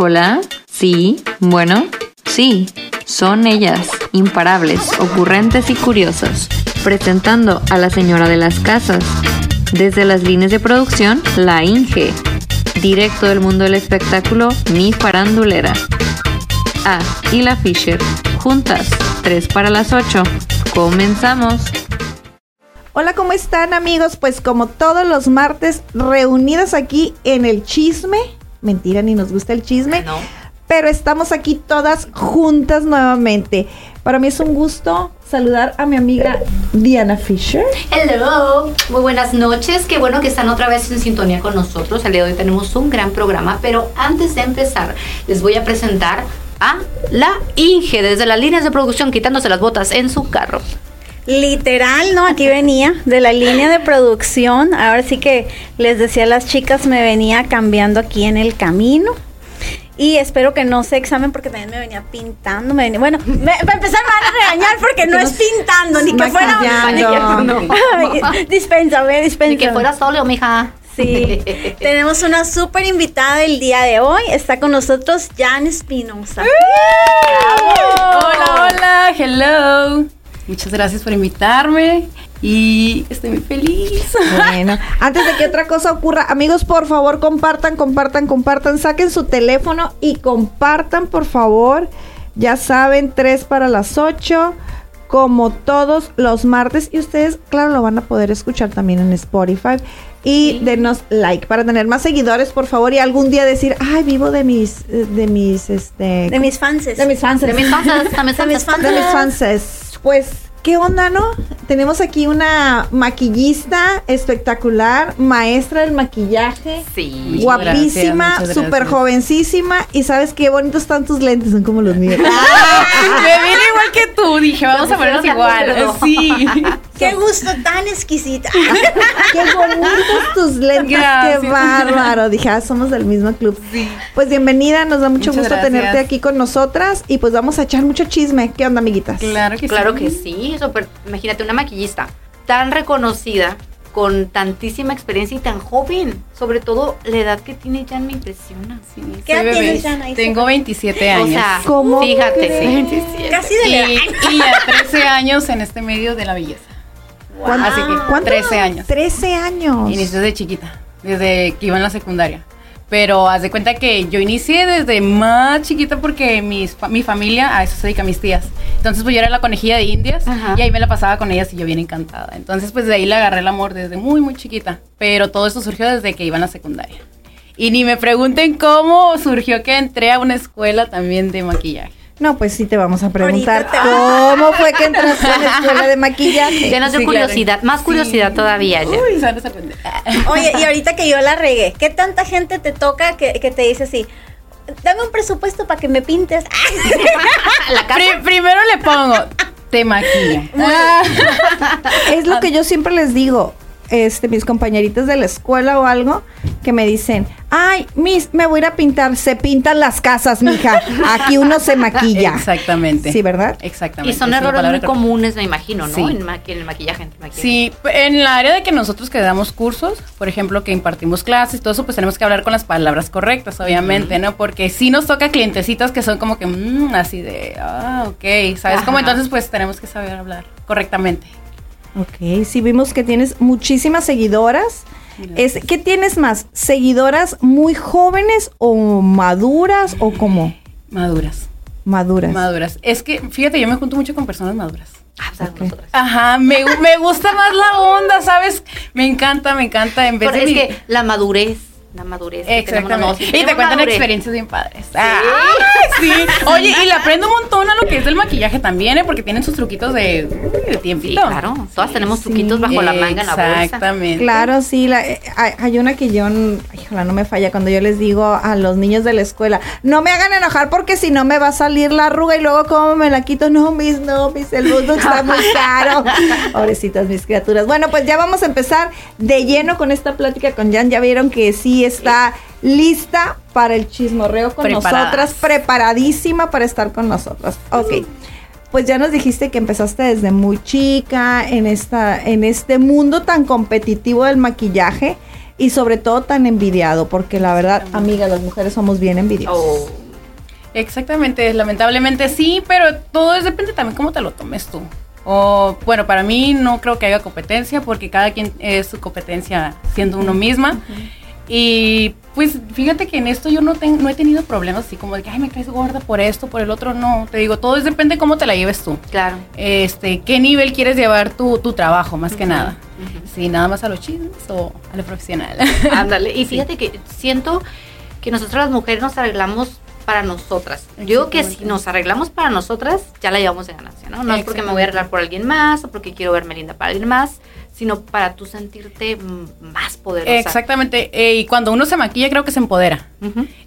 Hola, sí, bueno, sí, son ellas, imparables, ocurrentes y curiosas, presentando a la señora de las casas. Desde las líneas de producción, la Inge. Directo del mundo del espectáculo, mi farandulera. Ah, y la Fisher. Juntas, 3 para las 8. Comenzamos. Hola, ¿cómo están amigos? Pues como todos los martes, reunidas aquí en el chisme. Mentira, ni nos gusta el chisme. No. Pero estamos aquí todas juntas nuevamente. Para mí es un gusto saludar a mi amiga Diana Fisher. Hello, muy buenas noches. Qué bueno que están otra vez en sintonía con nosotros. El día de hoy tenemos un gran programa, pero antes de empezar, les voy a presentar a la Inge desde las líneas de producción quitándose las botas en su carro. Literal, ¿no? Aquí venía de la línea de producción. Ahora sí que les decía a las chicas, me venía cambiando aquí en el camino. Y espero que no se examen porque también me venía pintando. Me venía, bueno, me, para empezar me van a regañar porque no es pintando, ni que fuera. Maquillando. Ni que- dispénsame, dispénsame. Ni que fuera sóleo, mija. Sí, tenemos una súper invitada el día de hoy. Está con nosotros Jan Espinosa. Hola, hola, hello. Muchas gracias por invitarme y estoy muy feliz. Bueno, antes de que otra cosa ocurra, amigos, por favor, compartan, compartan, compartan, saquen su teléfono y compartan, por favor. Ya saben, 3 para las 8, como todos los martes. Y ustedes, claro, lo van a poder escuchar también en Spotify. Y denos like para tener más seguidores, por favor. Y algún día decir, ay, vivo de mis, eh, de mis, este... De mis fanses. de mis fans. De mis fans, de mis De mis fans. de mis fanses. Pues, ¿qué onda, no? Tenemos aquí una maquillista espectacular, maestra del maquillaje. Sí. Guapísima, súper jovencísima. Y sabes qué bonitos están tus lentes, son como los míos. Me vine igual que tú, dije, vamos a ponernos igual. Sí. Qué gusto tan exquisita. qué bonitos tus lentes, Gracias. qué bárbaro. Dije, ah, somos del mismo club. Sí. Pues bienvenida, nos da mucho Muchas gusto gracias. tenerte aquí con nosotras. Y pues vamos a echar mucho chisme. ¿Qué onda, amiguitas? Claro que Claro sí. que sí, súper. Imagínate una maquillista tan reconocida, con tantísima experiencia y tan joven. Sobre todo la edad que tiene Jan me impresiona. Sí, ¿Qué edad tienes, Jan? Ahí Tengo 27 O años. sea, ¿Cómo fíjate. crees? sí. Casi de la edad. y, y a 13 años en este medio de la belleza. ¿Cuánto? Así que ¿Cuánto? 13 años. 13 años. Inicié desde chiquita, desde que iba en la secundaria. Pero haz de cuenta que yo inicié desde más chiquita porque mis, mi familia a eso se dedica mis tías. Entonces pues yo era la conejilla de indias Ajá. y ahí me la pasaba con ellas y yo bien encantada. Entonces pues de ahí le agarré el amor desde muy muy chiquita. Pero todo esto surgió desde que iba en la secundaria. Y ni me pregunten cómo surgió que entré a una escuela también de maquillaje. No, pues sí te vamos a preguntar cómo fue que entraste a la escuela de maquillaje. Llenas de Sí, claro. curiosidad, más Sí. curiosidad todavía. Uy, se van a sorprender. Oye, y ahorita que yo la regué, ¿qué tanta gente te toca que, que te dice así? Dame un presupuesto para que me pintes. La casa. Pri- primero le pongo, te maquilla. Es lo que yo siempre les digo, este, mis compañeritas de la escuela o algo, que me dicen, ay, Miss, me voy a ir a pintar, se pintan las casas, mija. Aquí uno se maquilla. Exactamente. Sí, ¿verdad? Exactamente. Y son es errores muy comunes, me imagino, ¿no? Sí. En, el maquillaje. En el maquillaje. Sí, en la área de que nosotros que damos cursos, por ejemplo, que impartimos clases, todo eso, pues tenemos que hablar con las palabras correctas, obviamente, ¿no? Porque sí nos toca clientecitas que son como que, mm, así de, ah, ok, ¿sabes? Como entonces, pues tenemos que saber hablar correctamente. Ok, sí vimos que tienes muchísimas seguidoras. Es, ¿Qué tienes más? ¿Seguidoras muy jóvenes o maduras o cómo? Maduras. Maduras. Maduras. Es que, fíjate, yo me junto mucho con personas maduras. Ah, nosotras. Ajá, me, me gusta más la onda, ¿sabes? Me encanta, me encanta. En vez Pero de es mi- que la madurez, la madurez. que. Exactamente. Y te cuentan madurez. experiencias bien padres. Ah, sí. Oye, y le aprendo un montón a lo que es del maquillaje también, ¿eh? Porque tienen sus truquitos de, de Sí, tiempito. claro. Todas tenemos Sí. truquitos bajo la manga en la bolsa. Exactamente. Claro, sí, la- eh, hay, una que yo, híjola, no me falla cuando yo les digo a los niños de la escuela, no me hagan enojar porque si no me va a salir la arruga y luego cómo me la quito, no, mis, no, mis, el mundo está muy caro. Pobrecitas mis criaturas. Bueno, pues ya vamos a empezar de lleno con esta plática con Jan, ya vieron que sí está lista para el chismorreo con Preparadas. nosotras, preparadísima para estar con nosotras. Ok. Pues ya nos dijiste que empezaste desde muy chica en esta, en este mundo tan competitivo del maquillaje. y sobre todo tan envidiado, porque la verdad, amiga, las mujeres somos bien envidiosas. Oh. Exactamente, lamentablemente sí, pero todo es, depende también cómo te lo tomes tú. O bueno, para mí no creo que haya competencia porque cada quien es su competencia siendo uno misma. Y pues fíjate que en esto yo no, ten- no he tenido problemas así como de que, ay, me caes gorda por esto, por el otro, no. Te digo, todo es depende cómo te la lleves tú. Claro. Este, qué nivel quieres llevar tu, tu trabajo, más que nada. Sí, nada más a los chismes o a lo profesional. Ándale. Y fíjate que siento que nosotras las mujeres nos arreglamos para nosotras. Yo digo que si nos arreglamos para nosotras, ya la llevamos de ganancia, ¿no? No es porque me voy a arreglar por alguien más o porque quiero verme linda para alguien más, sino para tú sentirte más poderosa. Exactamente. eh, y cuando uno se maquilla, creo que se empodera.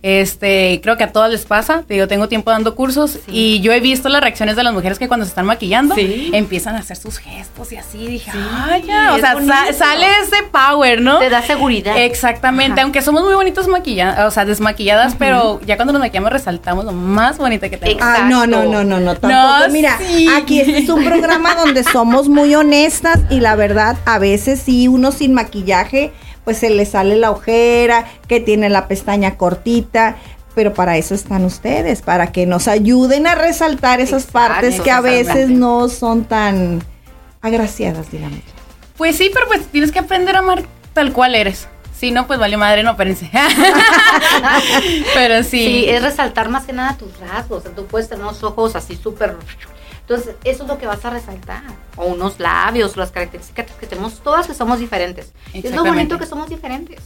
Este, creo que a todas les pasa. Te digo, tengo tiempo dando cursos y yo he visto las reacciones de las mujeres que cuando se están maquillando Sí. empiezan a hacer sus gestos y así. Dije, Sí, ay, ya. O sea, sa- bonito. sale ese power, ¿no? Te da seguridad. Exactamente, Ajá. aunque somos muy bonitos maquilladas, o sea, desmaquilladas, pero ya cuando nos maquillamos resaltamos lo más bonita que tenemos. Exacto. Ah, no, no, no, no, no, tampoco. No, Mira, sí. aquí este es un programa donde somos muy honestas y la verdad, a veces sí, uno sin maquillaje, pues se le sale la ojera, que tiene la pestaña cortita. Pero para eso están ustedes, para que nos ayuden a resaltar esas Exacto, partes que a veces no son tan agraciadas, digamos. Pues sí, pero pues tienes que aprender a amar tal cual eres. Si no, pues vale madre, no, espérense. pero sí. Sí, es resaltar más que nada tus rasgos. O sea, tú puedes tener unos ojos así súper. Entonces, eso es lo que vas a resaltar. O unos labios, las características que tenemos todas que somos diferentes. Es lo bonito que somos diferentes.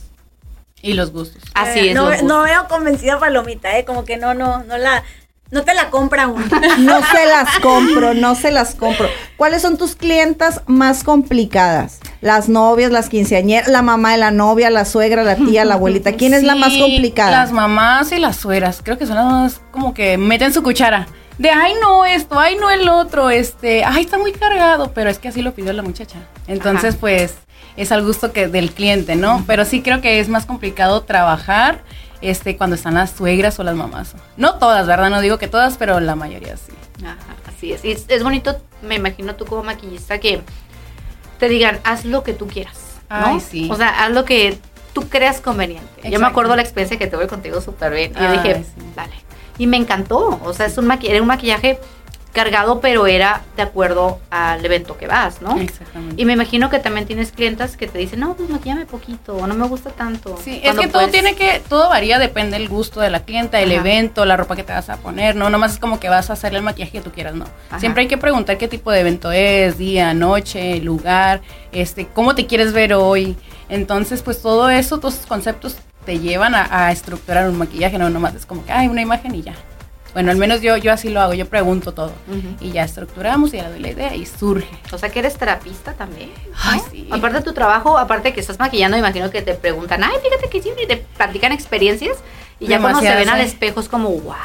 Y los gustos. Así Eh, es. No, no veo convencida a Palomita, ¿eh? Como que no, no, no la, no te la compra uno. No se las compro, no se las compro. ¿Cuáles son tus clientas más complicadas? Las novias, las quinceañeras, la mamá de la novia, la suegra, la tía, la abuelita. ¿Quién es la más complicada? Las mamás y las sueras. Creo que son las más como que meten su cuchara. De, ay, no esto, ay, no el otro, este, ay, está muy cargado, pero es que así lo pidió la muchacha. Entonces, Ajá. pues, es al gusto que del cliente, ¿no? Pero sí creo que es más complicado trabajar, este, cuando están las suegras o las mamás. No todas, ¿verdad? No digo que todas, pero la mayoría sí. Ajá, así es. Y es, es bonito, me imagino tú como maquillista, que te digan, haz lo que tú quieras. ¿no? Ay, sí. O sea, haz lo que tú creas conveniente. Yo me acuerdo la experiencia que tuve contigo súper bien. Y yo dije, sí. vale. Y me encantó. O sea, es un era un maquillaje cargado, pero era de acuerdo al evento que vas, ¿no? Exactamente. Y me imagino que también tienes clientas que te dicen, no, pues maquillame poquito, o no me gusta tanto. Sí, es que todo tiene que, todo varía, depende del gusto de la clienta, el Ajá. evento, la ropa que te vas a poner, no, nomás es como que vas a hacerle el maquillaje que tú quieras, no. Ajá. Siempre hay que preguntar qué tipo de evento es, día, noche, lugar, este, cómo te quieres ver hoy. Entonces, pues todo eso, todos esos conceptos te llevan a, a estructurar un maquillaje, no nomás es como que, hay una imagen y ya. Bueno, al menos yo, yo así lo hago, yo pregunto todo. Y ya estructuramos y ya doy la idea y surge. O sea, que eres terapista también. ¿no? Ay, sí. Aparte de tu trabajo, aparte de que estás maquillando, imagino que te preguntan, ay, fíjate que y te platican experiencias. Y ya cuando se ven al ¿eh? espejo es como, wow.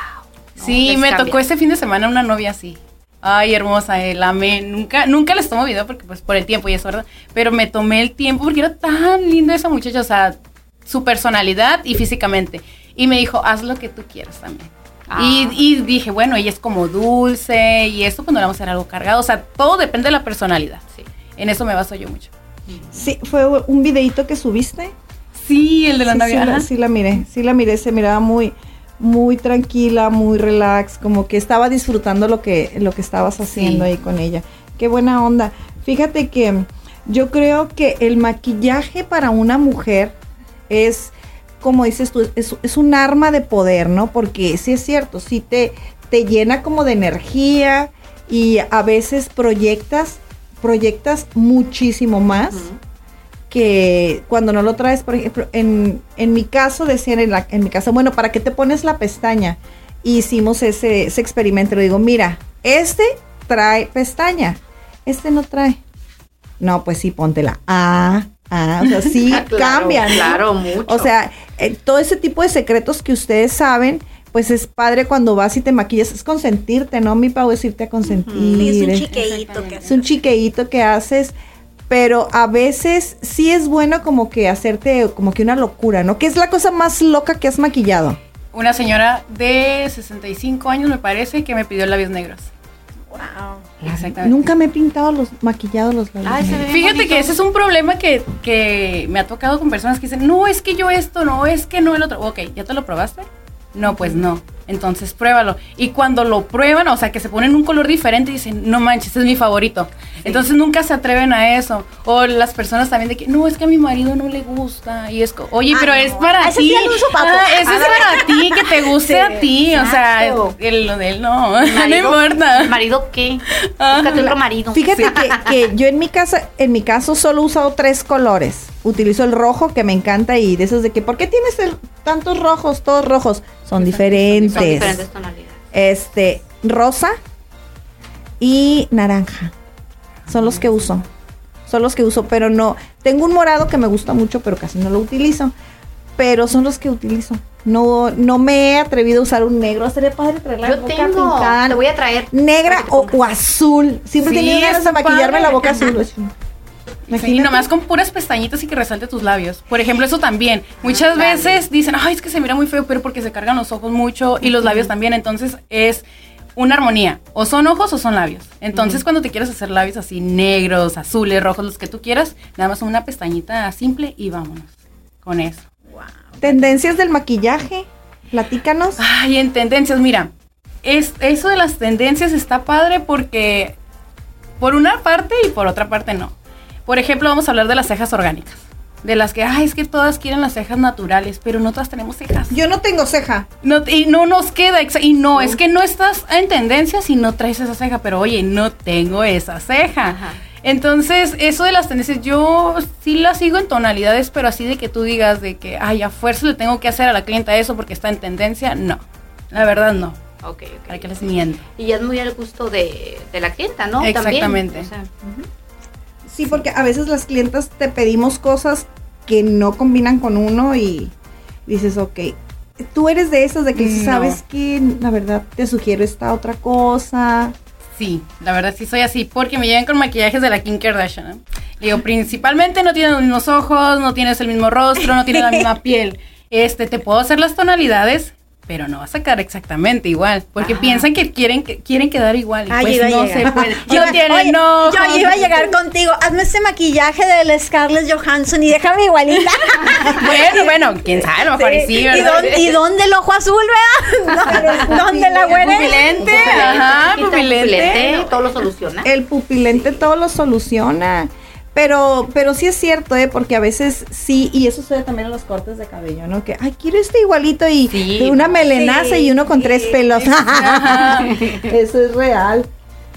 ¿no? Sí, me cambia. tocó este fin de semana una novia así. Ay, hermosa, eh, la amé. Nunca, nunca les tomo video porque pues por el tiempo y eso, ¿verdad? Pero me tomé el tiempo porque era tan linda esa muchacha, o sea, su personalidad y físicamente. Y me dijo, haz lo que tú quieras también. Ah. Y, y dije, bueno, ella es como dulce y esto cuando le vamos a hacer algo cargado. O sea, todo depende de la personalidad. Sí. En eso me baso yo mucho. Sí, fue un videito que subiste. Sí, el de la sí, novia. sí, la, sí la miré, sí la miré, se miraba muy, muy tranquila, muy relax, como que estaba disfrutando lo que, lo que estabas haciendo Sí. ahí con ella. Qué buena onda. Fíjate que yo creo que el maquillaje para una mujer es, como dices tú, es, es un arma de poder, ¿no? Porque sí es cierto, sí te, te llena como de energía y a veces proyectas, proyectas muchísimo más que cuando no lo traes, por ejemplo, en, en mi caso, decían en, la, en mi casa, bueno, ¿para qué te pones la pestaña? Hicimos ese, ese experimento. Le digo, mira, este trae pestaña, este no trae. No, pues sí, póntela. Ah, ah, o sea, sí Claro, cambian. ¿no? Claro, mucho. O sea, eh, todo ese tipo de secretos que ustedes saben, pues es padre cuando vas y te maquillas, es consentirte, ¿no? Mi Pau es irte a consentir. Sí, es un chiqueíto que es un chiqueíto que haces, pero a veces sí es bueno como que hacerte como que una locura, ¿no? ¿Qué es la cosa más loca que has maquillado? Una señora de 65 años, me parece, que me pidió labios negros. Wow. Exactamente. Nunca me he pintado los maquillado los labios. Ay, se ve Fíjate bonito. que ese es un problema que, que me ha tocado con personas que dicen, no, es que yo esto, no, es que no el otro. Ok, ¿ya te lo probaste? No, pues no. Entonces pruébalo. Y cuando lo prueban, o sea, que se ponen un color diferente y dicen, no manches, este es mi favorito. Entonces nunca se atreven a eso. O las personas también de que, no, es que a mi marido no le gusta. Y es, oye, Ah, pero no. es para Ese ti. sí. Ah, es para ti, que te guste Sí, a ti. O sea, el, lo de él no. ¿El No marido- importa. ¿El marido qué? Búscate otro marido. Fíjate que, que yo en mi casa, en mi caso, solo he usado tres colores. Utilizo el rojo, que me encanta, y de esos de que, ¿por qué tienes el- tantos rojos, todos rojos? Son diferentes. Son diferentes tonalidades. Este, rosa y naranja. Son los que uso. Son los que uso, pero no. Tengo un morado que me gusta mucho, pero casi no lo utilizo. Pero son los que utilizo. No, no me he atrevido a usar un negro. Sería padre traer la Yo boca tengo, pintada. te voy a traer. Negra o, azul. Siempre he Sí, tenido ganas de maquillarme padre. la boca azul. Sí, Imagínate. nomás con puras pestañitas y que resalte tus labios. Por ejemplo, eso también. Muchas claro. veces dicen, ay, es que se mira muy feo, pero porque se cargan los ojos mucho y los labios también. Entonces es una armonía. O son ojos o son labios. Entonces, cuando te quieres hacer labios así negros, azules, rojos, los que tú quieras, nada más una pestañita simple y vámonos con eso. Tendencias del maquillaje. Platícanos. Ay, en tendencias, mira, es, eso de las tendencias está padre porque por una parte y por otra parte no. Por ejemplo, vamos a hablar de las cejas orgánicas. De las que, ay, es que todas quieren las cejas naturales, pero no todas tenemos cejas. Yo no tengo ceja. No, y no nos queda, y no, es que no estás en tendencia si no traes esa ceja, pero oye, no tengo esa ceja. Ajá. Entonces, eso de las tendencias, yo sí las sigo en tonalidades, pero así de que tú digas de que, ay, a fuerza le tengo que hacer a la clienta eso porque está en tendencia, no. La verdad, no. Ok, ok. Para que les miento. Y ya es muy al gusto de, de la clienta, ¿no? Exactamente. También, o sea, Sí, porque a veces las clientas te pedimos cosas que no combinan con uno y dices, ok, tú eres de esas de que No. sabes que la verdad te sugiero esta otra cosa. Sí, la verdad sí soy así, porque me llegan con maquillajes de la Kim Kardashian. ¿no? Digo, principalmente no tienes los mismos ojos, no tienes el mismo rostro, no tienes la misma piel. Este, te puedo hacer las tonalidades, pero no vas a quedar exactamente igual, porque Ajá. piensan que quieren que quieren quedar igual y Ah, yo pues iba a no llegar. se puede. Yo- No tienen oye, ojos. Yo iba a llegar contigo. Hazme ese maquillaje de la Scarlett Johansson y déjame igualita. Bueno, bueno, quién sabe, a lo mejor y sí, ¿Y, ¿verdad? dónde, y dónde el ojo azul, vea? ¿Dónde la güera? Pupilente, ajá, el pupilente. todo lo soluciona. El pupilente todo lo soluciona. Pero, pero sí es cierto, ¿eh? Porque a veces sí, y eso sucede también en los cortes de cabello, ¿no? Que, ay, quiero este igualito y Sí. una melenaza Sí, y uno con sí. tres pelos. Eso es real.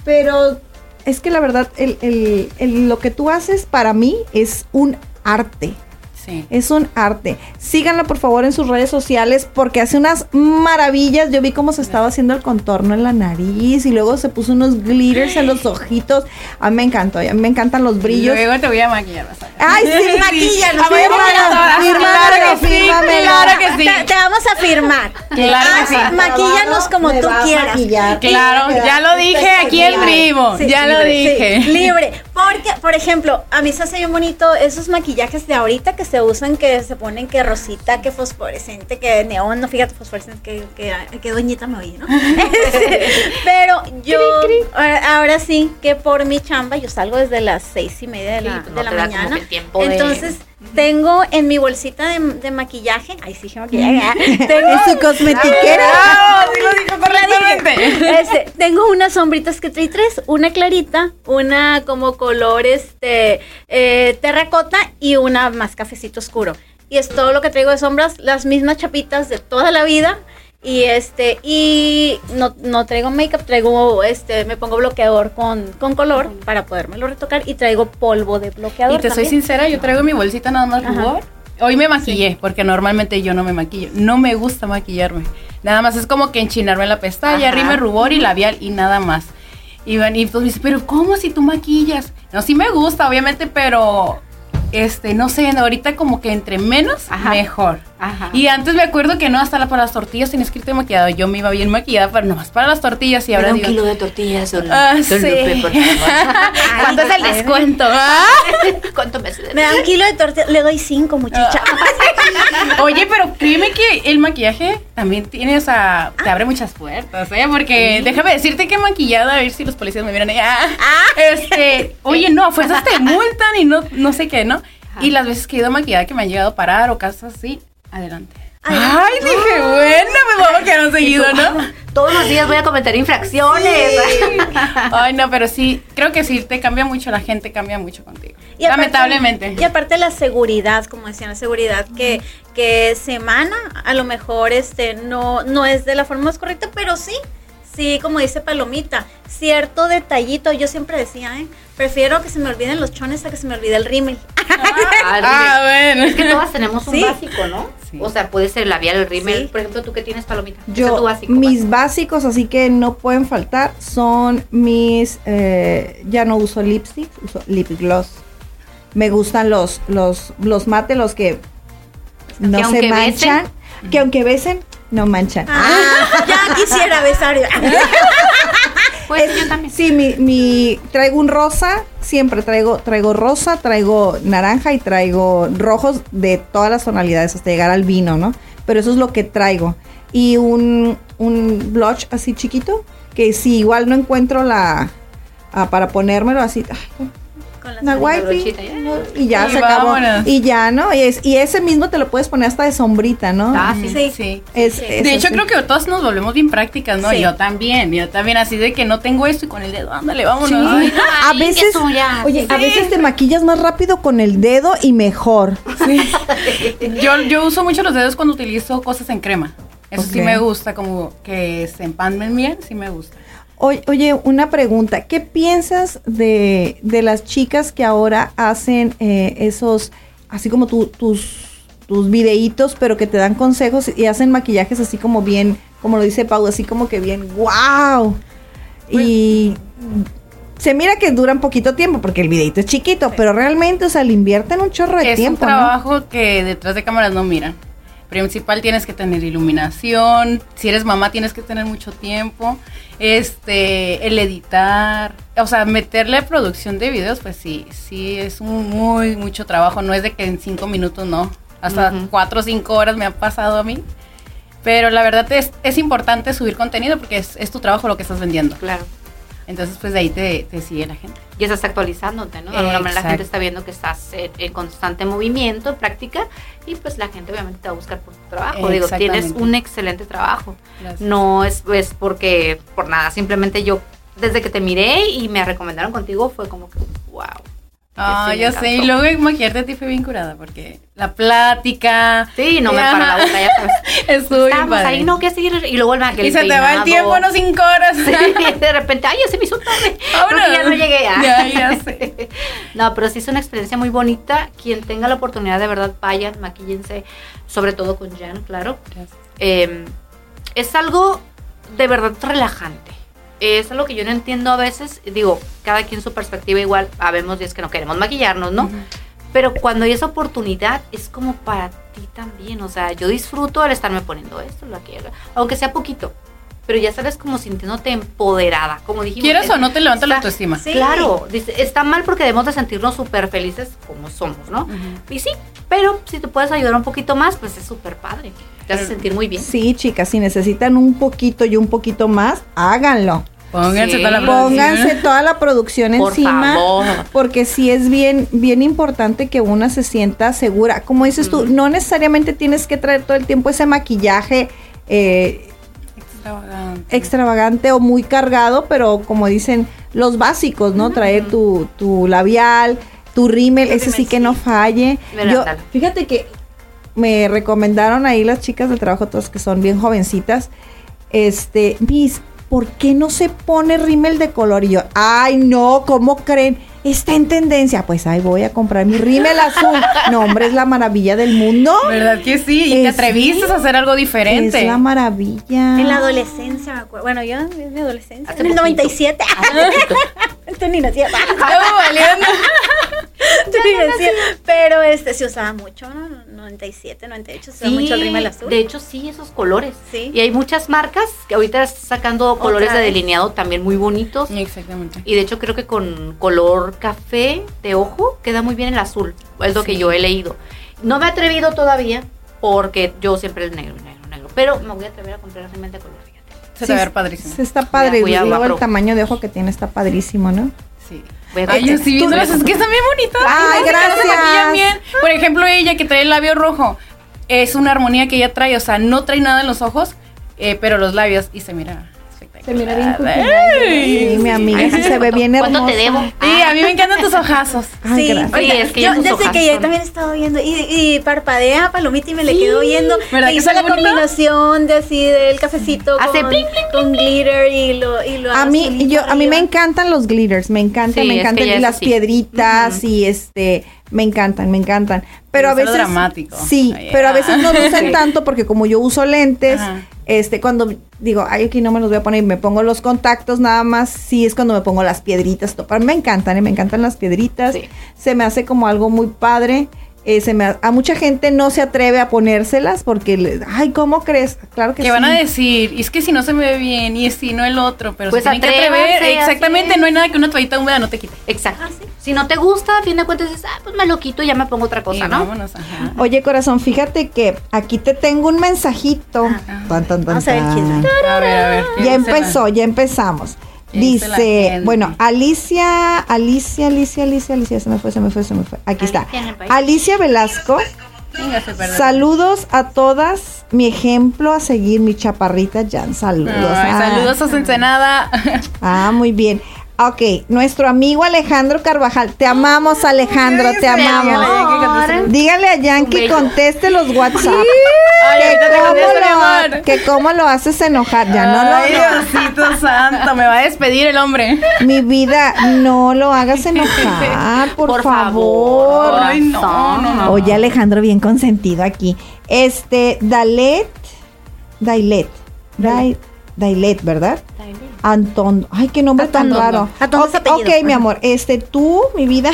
Pero es que la verdad, el, el- el- lo que tú haces para mí es un arte. Sí. Es un arte. Síganlo por favor en sus redes sociales porque hace unas maravillas. Yo vi cómo se estaba haciendo el contorno en la nariz y luego se puso unos glitters en los ojitos. A mí me encantó, a mí me encantan los brillos. Luego te voy a maquillar. Ay, sí, fírmala, fírmala, claro que sí, claro que sí. Te, te vamos a firmar. Claro que sí. Ah, Maquíllanos como tú quieras. maquillar. Claro, ya lo dije aquí en vivo, ya lo dije. sí, libre. Porque, por ejemplo, a mí se hace bien bonito esos maquillajes de ahorita que se usan, que se ponen que rosita, que fosforescente, que neón, no fíjate fosforescente, que, que, que doñita me oye, ¿no? Pero yo, ahora, ahora sí, que por mi chamba, yo salgo desde las seis y media de la, Sí, pues no de la mañana. de- Entonces, tengo en mi bolsita de, de maquillaje, ay sí, maquillaje, tengo Es su cosmetiquera. Este, tengo unas sombritas que trae tres, una clarita, una como color este eh, terracota y una más cafecito oscuro. Y es todo lo que traigo de sombras, las mismas chapitas de toda la vida. Y este, y no, no traigo make-up, traigo este, me pongo bloqueador con, con color para podérmelo retocar y traigo polvo de bloqueador. Y te soy sincera, yo traigo mi bolsita nada más Ajá. rubor. Hoy me maquillé, porque normalmente yo no me maquillo. No me gusta maquillarme. Nada más es como que enchinarme la pestaña, Ajá. rime rubor y labial y nada más. Y, van- y pues me dicen, pero ¿cómo si tú maquillas? No, sí me gusta, obviamente, pero este, no sé, ahorita como que entre menos, Ajá. mejor. Ajá. Y antes me acuerdo que no, hasta la, para las tortillas tienes que irte maquillado. Yo me iba bien maquillada, pero nomás para las tortillas. Y Me ahora da un digo, kilo de tortillas, don, Ah, sí. Lupe, por favor. ¿Cuánto es el descuento? Ah. ¿Cuánto me hace Me da un kilo de tortilla, le doy cinco, muchacha. Oye, pero créeme que el maquillaje también tiene, o sea, te abre muchas puertas, ¿eh? Porque déjame decirte que maquillada, a ver si los policías me miran ahí. ah, Este, oye, no, a fuerzas te multan y no, no sé qué, ¿no? Y las veces que he ido maquillada que me han llegado a parar o cosas así, adelante. Ay, dije, bueno, pues vamos que no seguido, ¿no? Todos los días voy a cometer infracciones. Ay, no, pero sí, creo que sí, te cambia mucho, la gente cambia mucho contigo. Y aparte- Lamentablemente. Y aparte la seguridad, como decían, la seguridad que, que se emana, a lo mejor este no, no es de la forma más correcta, pero sí, sí, como dice Palomita, cierto detallito, yo siempre decía, ¿eh? prefiero que se me olviden los chones a que se me olvide el rímel. Ah, bueno. Es que todas tenemos un Sí. básico, ¿no? Sí. O sea, puede ser el labial, el rímel. Sí. Por ejemplo, ¿tú qué tienes, Palomita? ¿Qué es tu Yo, básico? mis básicos, así que no pueden faltar, son mis, eh, ya no uso lipstick, uso lip gloss. Me gustan los, los, los mate, los que no Que se manchan, que aunque besen, no manchan. Ah, ya quisiera besar. Pues yo también. Sí, mi, mi, traigo un rosa, siempre traigo, traigo rosa, traigo naranja y traigo rojos de todas las tonalidades hasta llegar al vino, ¿no? Pero eso es lo que traigo. Y un, un blush así chiquito, que si igual no encuentro la, ah, para ponérmelo así, ay, Con las una wipey, y ya Y se acabó. Y ya, ¿no? Y, es, y ese mismo te lo puedes poner hasta de sombrita, ¿no? Ah, sí. Sí. Sí. Es- sí. es De hecho, creo que todos nos volvemos bien prácticas, ¿no? Sí. Yo también, yo también, así de que no tengo esto y con el dedo, ándale, vámonos. Sí. Ay, a veces, oye, a veces te maquillas más rápido con el dedo y mejor. Yo, yo uso mucho los dedos cuando utilizo cosas en crema. Eso sí me gusta, como que se empalmen bien, sí me gusta. Oye, una pregunta. ¿Qué piensas de, de las chicas que ahora hacen eh, esos, así como tu- tus, tus videitos, pero que te dan consejos y hacen maquillajes así como bien, como lo dice Pau, así como que bien, wow? Y se mira que duran poquito tiempo porque el videito es chiquito, pero realmente, o sea, le invierten un chorro de es tiempo, un ¿no? trabajo que detrás de cámaras no miran. Principal tienes que tener iluminación, si eres mamá tienes que tener mucho tiempo, este, el editar, o sea, meterle producción de videos, pues sí, sí es un muy mucho trabajo, no es de que en cinco minutos no, hasta cuatro o cinco horas me ha pasado a mí, pero la verdad es, es importante subir contenido porque es, es tu trabajo lo que estás vendiendo, Claro. Entonces pues de ahí te, te sigue la gente. Y estás actualizándote, ¿no? De alguna manera la gente está viendo que estás en, constante movimiento, en práctica, y pues la gente obviamente te va a buscar por tu trabajo. Digo, tienes un excelente trabajo. Gracias. No es, es porque, por nada, simplemente yo, desde que te miré y me recomendaron contigo, fue como que, wow. Ah, Sí, ya sé. Y luego maquillarte a ti fue bien curada porque la plática. Sí, no me Ajá. para la boca, ya sabes. Estuvo padre. ahí, no, que seguir. Y luego el Y se te va el tiempo, no cinco horas. Sí, de repente, ay, ya se me hizo tarde. Que ya no llegué. ah. Ya, ya sé. No, pero sí es una experiencia muy bonita. Quien tenga la oportunidad, de verdad, vayan, maquíllense, sobre todo con Jan, claro. Eh, es algo de verdad relajante. Es algo que yo no entiendo a veces. Digo, cada quien su perspectiva igual. Habemos días que no queremos maquillarnos, ¿no? Pero cuando hay esa oportunidad, es como para ti también. O sea, yo disfruto al estarme poniendo esto, lo aquello, aunque sea poquito. Pero ya sabes, como sintiéndote empoderada. Como dijimos. Quieras es- o no te levanta la autoestima. Sí. Claro, dice, está mal porque debemos de sentirnos súper felices como somos, ¿no? Y sí, pero si te puedes ayudar un poquito más, pues es súper padre. Te hace sentir muy bien. Sí, chicas, si necesitan un poquito y un poquito más, háganlo. Pónganse Sí. toda la Pónganse producción. toda la producción Por encima. favor. Porque sí es bien, bien importante que una se sienta segura. Como dices tú, no necesariamente tienes que traer todo el tiempo ese maquillaje eh, Extravagante. extravagante o muy cargado, pero como dicen, los básicos, ¿no? Traer tu, tu labial, tu rímel, ese sí que no falle. Yo, fíjate que me recomendaron ahí las chicas del trabajo, todas que son bien jovencitas, este, Miss, ¿por qué no se pone rímel de color? Y yo, ay, no, ¿cómo creen? Está en tendencia. Pues ahí voy a comprar mi rímel azul. No, hombre, es la maravilla del mundo. ¿Verdad que sí? Y te Es- atreviste a hacer algo diferente. Es la maravilla. En la adolescencia, me acuerdo. Bueno, yo en mi adolescencia. Hace en el poquito. 97. Esto ni nacía. Decía, pero este se usaba mucho, ¿no? 97, 98, se usaba mucho el rímel azul. De hecho, sí, esos colores. Sí. Y hay muchas marcas que ahorita están sacando colores de delineado también muy bonitos. Exactamente. Y de hecho creo que con color café de ojo queda muy bien el azul. Es lo que Sí. yo he leído. No me he atrevido todavía porque yo siempre el negro, negro, negro. Pero me voy a atrever a comprar realmente color, fíjate. Se Sí, te va a ver padrísimo. Sí, Está padre. Luego el tamaño de ojo que tiene está padrísimo, ¿no? Sí. Ay, yo sí viéndolas, es que están bien bonitas. Ay, gracias. bien. Por ejemplo, ella que trae el labio rojo, es una armonía que ella trae, o sea, no trae nada en los ojos, eh, pero los labios, y se mira. Se mira bien. Sí, mi amiga, sí se ve bien hermosa. ¿Cuánto te debo? Sí, a mí me encantan tus ojazos. Ay, sí, Sí, es que yo desde que ya también he estado viendo y, y parpadea palomita y me le quedo viendo. ¿Verdad que hizo la bonito? combinación de así del cafecito Hace con, bling, bling, con glitter y lo y lo A mí, yo, a mí me encantan los glitters, me encantan, Sí, me es que encantan y las piedritas y este, me encantan, me encantan. Pero a lo veces, dramático. sí, Ay, pero a veces no lucen Sí. tanto porque como yo uso lentes, Ajá. este, cuando digo, ay, aquí no me los voy a poner, me pongo los contactos nada más, sí es cuando me pongo las piedritas. to- Me encantan, ¿eh? me encantan las piedritas. Sí. Se me hace como algo muy padre. Eh, se me a mucha gente no se atreve a ponérselas porque, le- ay, ¿cómo crees? Claro que Que sí. van a decir, y es que si no se me ve bien, y si no el otro, pero Pues se tienen que atrever. Exactamente, no hay nada que una toallita húmeda no te quite. Exacto. Si no te gusta, a fin de cuentas dices, ah, pues me lo quito y ya me pongo otra cosa, Y ¿no? vámonos, ajá. Oye, corazón, fíjate que aquí te tengo un mensajito. Tan, tan, tan, Vamos a ver el tan. chisme. A ver, a ver. ¿qué Ya empezó, ya empezamos. ¿Qué dice bueno, Alicia, Alicia, Alicia, Alicia, Alicia, se me fue, se me fue, se me fue. Aquí está. Alicia Velasco, Véngase, saludos a todas. Mi ejemplo a seguir, mi chaparrita Jan. Saludos. Ay, Ah. saludos a su Ensenada. Ah, muy bien. Ok, nuestro amigo Alejandro Carvajal. Te amamos, Alejandro, te amamos. dígale, a bello. conteste los WhatsApp. Que, cómo lo, que cómo lo haces enojar. Ya no lo Ay, Diosito santo, me va a despedir el hombre. Mi vida, no lo hagas enojar, por, Por favor. favor. Ay, no, no, no. Oye, Alejandro, bien consentido aquí. Este, Dalet, Dailet, Dai- Dailet, ¿verdad? Anton, ay, qué nombre tan raro. Atondo es Ok, apellido. ok, mi amor, este, tú, mi vida,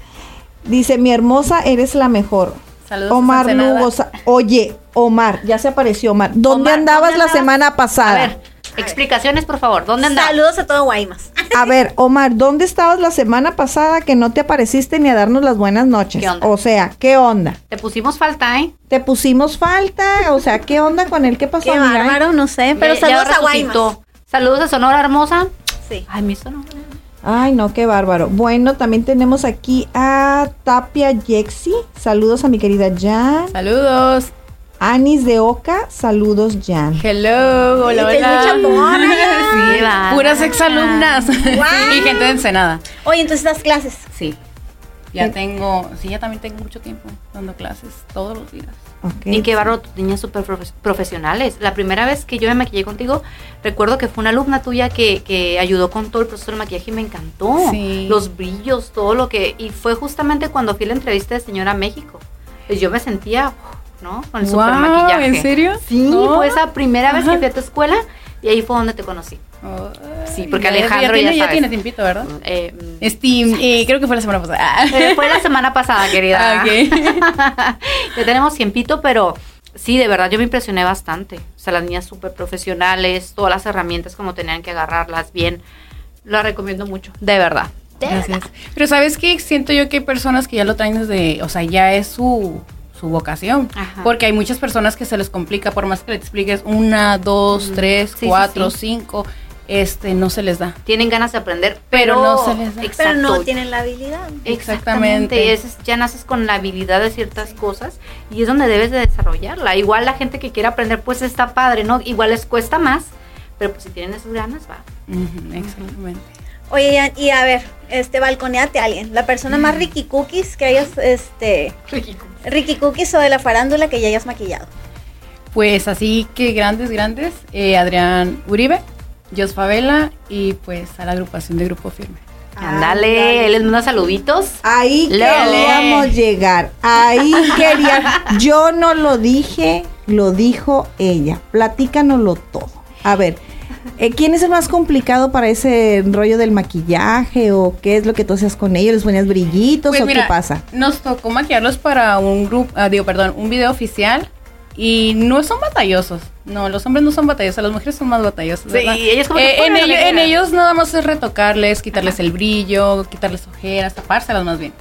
dice, mi hermosa, eres la mejor. Saludos, Omar. Lugo, oye, Omar, ya se apareció Omar. ¿Dónde Omar, andabas ¿dónde la andabas? semana A pasada? ver, explicaciones, por favor. ¿Dónde andas? Saludos a todo Guaymas. A ver, Omar, ¿dónde estabas la semana pasada que no te apareciste ni a darnos las buenas noches? ¿Qué onda? O sea, ¿qué onda? Te pusimos falta, ¿eh? Te pusimos falta, o sea, ¿qué onda con él? ¿Qué pasó, Qué amiga? bárbaro, no sé, pero Ya- ya saludos a Guaymas. Saludos a Sonora Hermosa. Sí. Ay, mi Sonora. Ay, no, qué bárbaro. Bueno, también tenemos aquí a Tapia Yexi. Saludos a mi querida Jan. Saludos. Anis de Oca, saludos Jan. Hello, hola, hola. mucha mona, ya. Sí, va. Puras exalumnas. Guau. y gente de Ensenada. Oye, entonces das clases. Sí. Ya tengo, sí, ya también tengo mucho tiempo dando clases todos los días. Ok. Y qué barro, tus niñas súper profe- profesionales. La primera vez que yo me maquillé contigo, recuerdo que fue una alumna tuya que, que ayudó con todo el proceso del maquillaje y me encantó. Sí. Los brillos, todo lo que... Y fue justamente cuando fui a la entrevista de Señora México. Pues yo me sentía, ¿no? Con el super Guau, maquillaje. ¿en serio? Sí, Oh. fue esa primera vez Ajá. que fui a tu escuela y ahí fue donde te conocí. Sí, porque Alejandro ya, tiene, ya ya sabes. tiene tiempito, ¿verdad? Eh, mm, Steam, eh, creo que fue la semana pasada. eh, fue la semana pasada, querida. Ah, ok. ya tenemos tiempito, pero sí, de verdad, yo me impresioné bastante. O sea, las niñas súper profesionales, todas las herramientas como tenían que agarrarlas bien. Lo recomiendo mucho, de verdad. De Gracias. Pero ¿sabes qué? Siento yo que hay personas que ya lo traen desde, o sea, ya es su, su vocación. Ajá. Porque hay muchas personas que se les complica, por más que le expliques una, dos, tres, Sí, sí, cuatro, sí. cinco, este, no se les da. Tienen ganas de aprender, Pero pero, no se les da. Pero no Exacto. tienen la habilidad. Exactamente. Exactamente. Es- ya naces con la habilidad de ciertas cosas y es donde debes de desarrollarla. Igual la gente que quiere aprender, pues está padre, ¿no? Igual les cuesta más, pero pues si tienen esas ganas, va. Exactamente. Oye, Ian, y a ver, este, balconeate a alguien. La persona más Ricky Cookies que hayas, este, Ricky Cookies o de la farándula que ya hayas maquillado. Pues así que grandes, grandes, eh, Adrián Uribe, Jos Favela y pues a la agrupación de Grupo Firme. Ándale, les manda saluditos. Ahí queríamos llegar. Ahí quería. Yo no lo dije, lo dijo ella. Platícanoslo todo. A ver, Eh, ¿Quién es el más complicado para ese rollo del maquillaje o qué es lo que tú hacías con ellos? ¿Les ponías brillitos Pues o mira, qué pasa? Nos tocó maquillarlos para un grupo, ah, digo, perdón, un video oficial y no son batallosos. No, los hombres no son batallosos, las mujeres son más batallosas. Sí, ¿verdad? y ellos como que Eh, en, ellos nada más es retocarles, quitarles el brillo, quitarles ojeras, tapárselas más bien.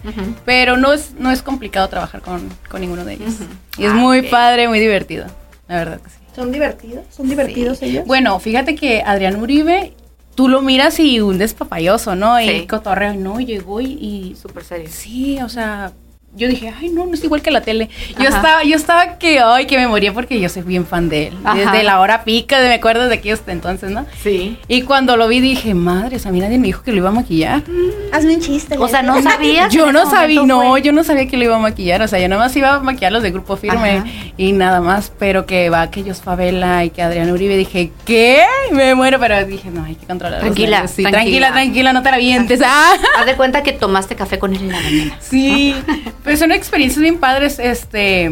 Pero no es, no es complicado trabajar con, con ninguno de ellos. Y es Ah, muy padre, muy divertido. La verdad que sí. ¿Son divertidos? ¿Son divertidos ellos? Bueno, fíjate que Adrián Uribe, tú lo miras y un despapayoso, ¿no? Sí. Y cotorreo, no, llegó y, y Súper serio. Sí, o sea, yo dije, ay, no, no es igual que la tele. Yo Ajá. estaba, yo estaba que, ay, que me moría porque yo soy bien fan de él. Ajá. Desde la hora pica, de, me acuerdo de aquellos entonces, ¿no? Sí. Y cuando lo vi dije, madre, o sea, a mí nadie me dijo que lo iba a maquillar. Hazme un chiste. O sea, no sabías. Yo no sabía, no, fue- yo no sabía que lo iba a maquillar. O sea, yo nada más iba a maquillar los de Grupo Firme Ajá. y nada más. Pero que va que ellos Favela y que Adrián Uribe, dije, ¿qué? Me muero, pero dije, no, hay que controlar. Tranquila. Sí, tranquila. tranquila, tranquila, no te la avientes. Ah. Haz de cuenta que tomaste café con él en la mañana. Sí, pues son experiencias bien padres, este,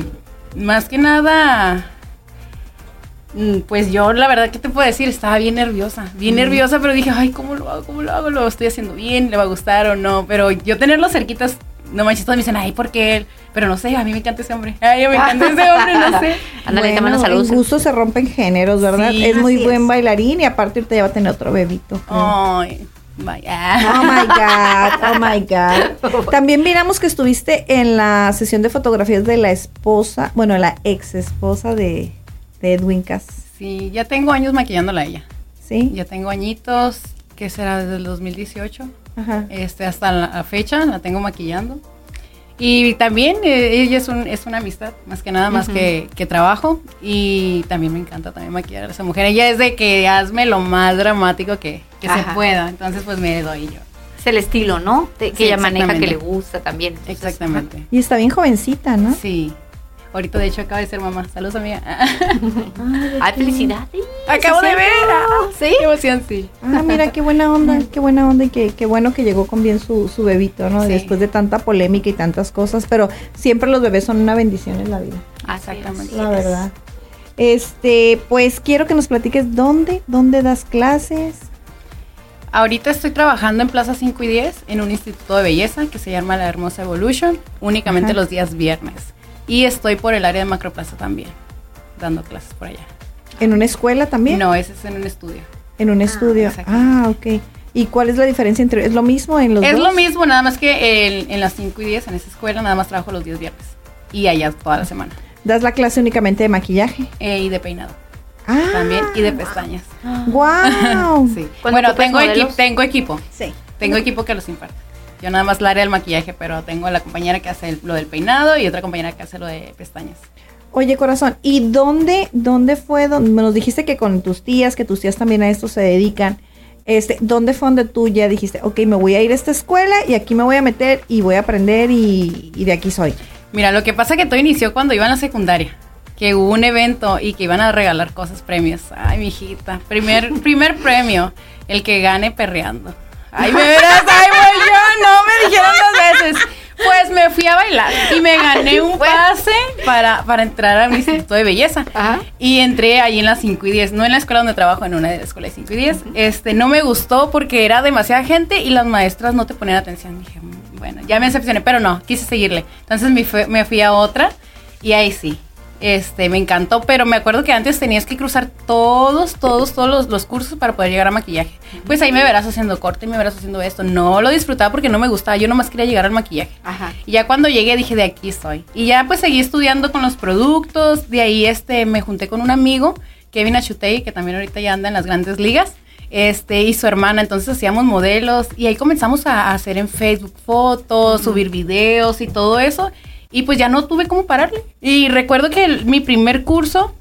más que nada, mm, pues yo la verdad que te puedo decir, estaba bien nerviosa, bien nerviosa, pero dije, ay, ¿cómo lo hago? ¿Cómo lo hago? ¿Lo estoy haciendo bien? ¿Le va a gustar o no? Pero yo tenerlos cerquitas, no manches, todos me dicen, ay, ¿por qué él? Pero no sé, a mí me encanta ese hombre, ay, me encanta ese hombre, no sé. Ándale, Bueno, la salud. en gusto se rompen géneros, ¿verdad? Sí, es muy buen es. bailarín y aparte ahorita ya va a tener otro bebito. Ay, Oh my God, oh my God. También miramos que estuviste en la sesión de fotografías de la esposa, bueno, la ex esposa de, de Edwin Cass. Sí, ya tengo años maquillándola a ella, ¿Sí? ya tengo añitos, que será desde el 2018. Ajá. este, hasta la fecha la tengo maquillando. Y también eh, ella es, un, es una amistad, más que nada, más que, que trabajo. Y también me encanta también maquillar a esa mujer. Ella es de que hazme lo más dramático que, que se pueda. Entonces, pues me doy yo. Es el estilo, ¿no? De- que Sí, ella maneja, que le gusta también. Entonces, Exactamente. Y está bien jovencita, ¿no? Sí. Ahorita, de hecho, acaba de ser mamá. Saludos, amiga. Ay, felicidades. Acabo de ver. ¿Sí? Qué emoción, sí. Ah, mira, qué buena onda, qué buena onda y qué, qué bueno que llegó con bien su, su bebito, ¿no? Sí. Después de tanta polémica y tantas cosas, pero siempre los bebés son una bendición en la vida. Exactamente. la verdad. Este, pues quiero que nos platiques dónde, dónde das clases. Ahorita estoy trabajando en Plaza 5 y 10 en un instituto de belleza que se llama La Hermosa Evolution, únicamente Ajá. los días viernes. Y estoy por el área de Macroplaza también, dando clases por allá. ¿En una escuela también? No, ese es en un estudio. En un estudio. exacto. Ah, ok. ¿Y cuál es la diferencia entre.? ¿Es lo mismo en los Es dos? lo mismo, nada más que el- en las 5 y 10, en esa escuela, nada más trabajo los días viernes. Y allá toda la semana. Das la clase únicamente de maquillaje. Eh, y de peinado Ah, también, y de pestañas. ¡Wow! Sí. Bueno, tengo, equi- tengo equipo. Sí. Tengo equipo que los imparte. Yo nada más la área del maquillaje, pero tengo a la compañera que hace el- lo del peinado y otra compañera que hace lo de pestañas. Oye, corazón, ¿y dónde, dónde fue? Donde, nos dijiste que con tus tías, que tus tías también a esto se dedican. Este, ¿Dónde fue donde tú ya dijiste, ok, me voy a ir a esta escuela y aquí me voy a meter y voy a aprender y, y de aquí soy? Mira, lo que pasa que todo inició cuando iba en la secundaria. Que hubo un evento y que iban a regalar cosas, premios. Ay, mijita. Primer, primer premio, el que gane perreando. Ay, me verás, ay, voy yo, no me dijeron dos veces. Pues me fui a bailar y me gané un pase para, para entrar al Instituto de Belleza. Ajá. Y entré ahí en las 5 y 10, no en la escuela donde trabajo, en una de las escuelas de 5 y 10. Este, no me gustó porque era demasiada gente y las maestras no te ponían atención. Dije, "Mm, bueno, ya me decepcioné, pero no, quise seguirle. Entonces me fui a otra y ahí sí. Este, me encantó, pero me acuerdo que antes tenías que cruzar todos, todos, todos los, los cursos para poder llegar a maquillaje. Pues ahí me verás haciendo corte, me verás haciendo esto. No lo disfrutaba porque no me gustaba, yo nomás quería llegar al maquillaje. Ajá. Y ya cuando llegué dije, de aquí estoy. Y ya pues seguí estudiando con los productos. De ahí este, me junté con un amigo, Kevin Achutey, que también ahorita ya anda en las grandes ligas. Este, y su hermana, entonces hacíamos modelos y ahí comenzamos a, a hacer en Facebook fotos, subir videos y todo eso. Y pues ya no tuve cómo pararle. Y recuerdo que el- mi primer curso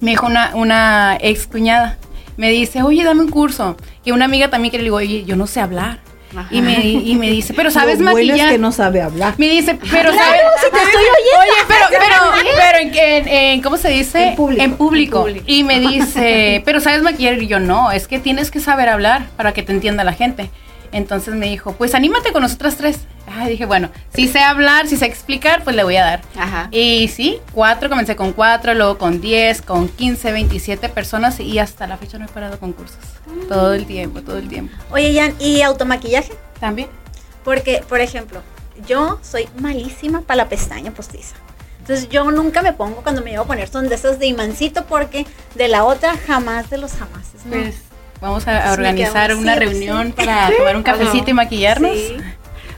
me dijo una, una ex cuñada, me dice, oye, dame un curso. Y una amiga también que le digo, oye, yo no sé hablar. Ajá. Y me, y me dice, pero sabes Lo bueno maquillar. es que no sabe hablar. Me dice, pero sabes. si te estoy oyendo. Oye, pero, pero, pero en, en- en- ¿cómo se dice? En público. En público. En público. Y me dice, pero sabes maquillar. Y yo, no, es que tienes que saber hablar para que te entienda la gente. Entonces me dijo, pues anímate con nosotras tres. Ay, dije, bueno, si sé hablar, si sé explicar, pues le voy a dar. Ajá. Y sí, cuatro, comencé con cuatro, luego con 10, con 15, 27 personas y hasta la fecha no he parado con cursos. Todo el tiempo, todo el tiempo. Oye, Jan, ¿y automaquillaje? También. Porque, por ejemplo, yo soy malísima para la pestaña postiza. Entonces yo nunca me pongo cuando me llevo a poner son de esas de imancito porque de la otra jamás de los jamases. ¿no? Pues vamos a, a Sí, organizar una sí, reunión para tomar un cafecito y maquillarnos. Sí,